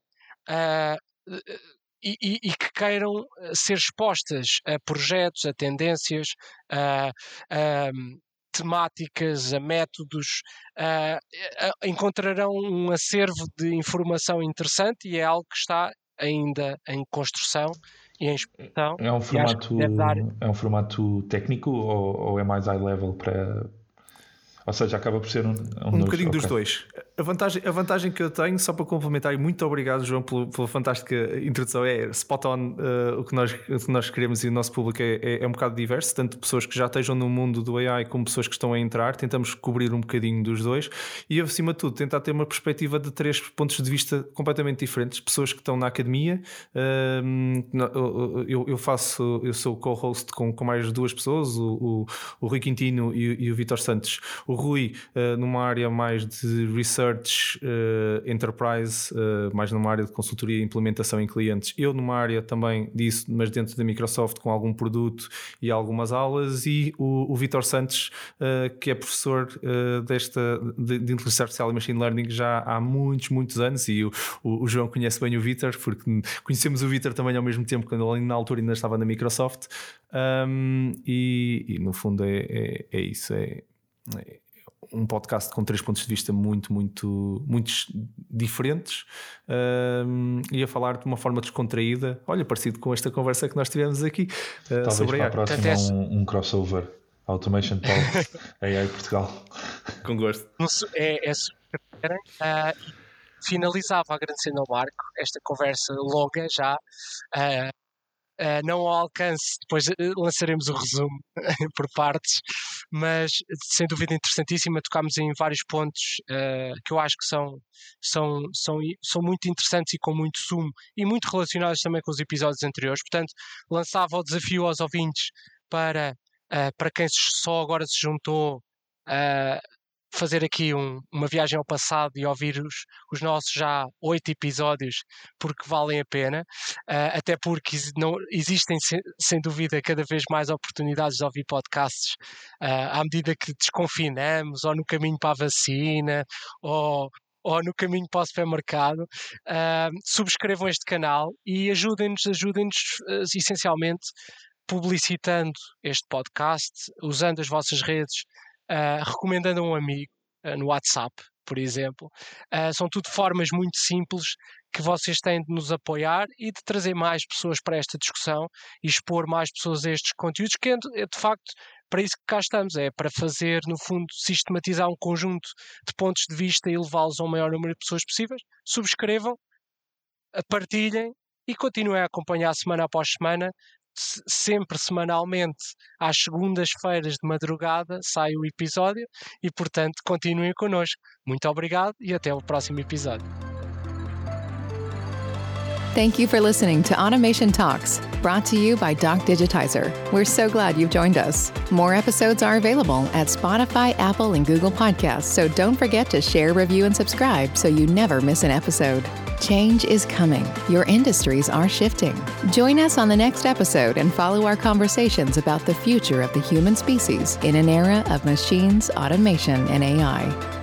e, e, e, que queiram ser expostas a projetos, a tendências, a, temáticas, a métodos, uh, encontrarão um acervo de informação interessante e é algo que está ainda em construção e em expansão. É um formato, dar... é um formato técnico ou, ou é mais high level para ou seja, acaba por ser um. Um, um bocadinho okay. dos dois. A vantagem, a vantagem que eu tenho, só para complementar, e muito obrigado, João, pela, pela fantástica introdução, é spot on uh, o, que nós, o que nós queremos e o nosso público é, é, é, um bocado diverso, tanto pessoas que já estejam no mundo do AI como pessoas que estão a entrar. Tentamos cobrir um bocadinho dos dois e, acima de tudo, tentar ter uma perspectiva de três pontos de vista completamente diferentes. Pessoas que estão na academia, uh, eu, eu, faço, eu sou co-host com, com mais duas pessoas, o, o, o Rui Quintino e, e o Vitor Santos o Rui uh, numa área mais de research uh, enterprise, uh, mais numa área de consultoria e implementação em clientes. Eu numa área também disso, mas dentro da Microsoft com algum produto e algumas aulas. E o, o Vitor Santos, que é professor desta de, de, inteligência artificial e machine learning já há muitos, muitos anos. E o, o, o João conhece bem o Vitor, porque conhecemos o Vitor também ao mesmo tempo, quando ele na altura ainda estava na Microsoft. Um, e, e, no fundo é, é, é isso. É, é, um podcast com três pontos de vista muito, muito, muito diferentes um, e a falar de uma forma descontraída. Olha, parecido com esta conversa que nós tivemos aqui uh, Talvez sobre para a próxima um, um crossover Automation Talk AI Portugal. Com gosto. É, é super. Uh, finalizava agradecendo ao Marco esta conversa longa já. Uh, Uh, não ao alcance, depois uh, lançaremos o resumo por partes, mas sem dúvida interessantíssima. Tocámos em vários pontos uh, que eu acho que são, são, são, são muito interessantes e com muito sumo e muito relacionados também com os episódios anteriores. Portanto, lançava o desafio aos ouvintes para Uh, para quem só agora se juntou, fazer aqui um, uma viagem ao passado e ouvir os, os nossos já oito episódios, porque valem a pena, uh, até porque não, existem, sem, sem, dúvida, cada vez mais oportunidades de ouvir podcasts uh, à medida que desconfinamos, ou no caminho para a vacina, ou, ou no caminho para o supermercado. Uh, subscrevam este canal e ajudem-nos, ajudem-nos essencialmente publicitando este podcast, usando as vossas redes uh, recomendando a um amigo uh, no WhatsApp, por exemplo. Uh, são tudo formas muito simples que vocês têm de nos apoiar e de trazer mais pessoas para esta discussão e expor mais pessoas a estes conteúdos, que é de facto para isso que cá estamos, é para fazer, no fundo, sistematizar um conjunto de pontos de vista e levá-los ao maior número de pessoas possíveis. Subscrevam, partilhem e continuem a acompanhar semana após semana sempre semanalmente às segundas-feiras de madrugada sai o episódio e portanto continuem connosco. Muito obrigado e até o próximo episódio. Thank you for listening to Automation Talks, brought to you by Doc Digitizer. We're so glad you've joined us. More episodes are available at Spotify, Apple, and Google Podcasts, so don't forget to share, review, and subscribe so you never miss an episode. Change is coming. Your industries are shifting. Join us on the next episode and follow our conversations about the future of the human species in an era of machines, automation, and AI.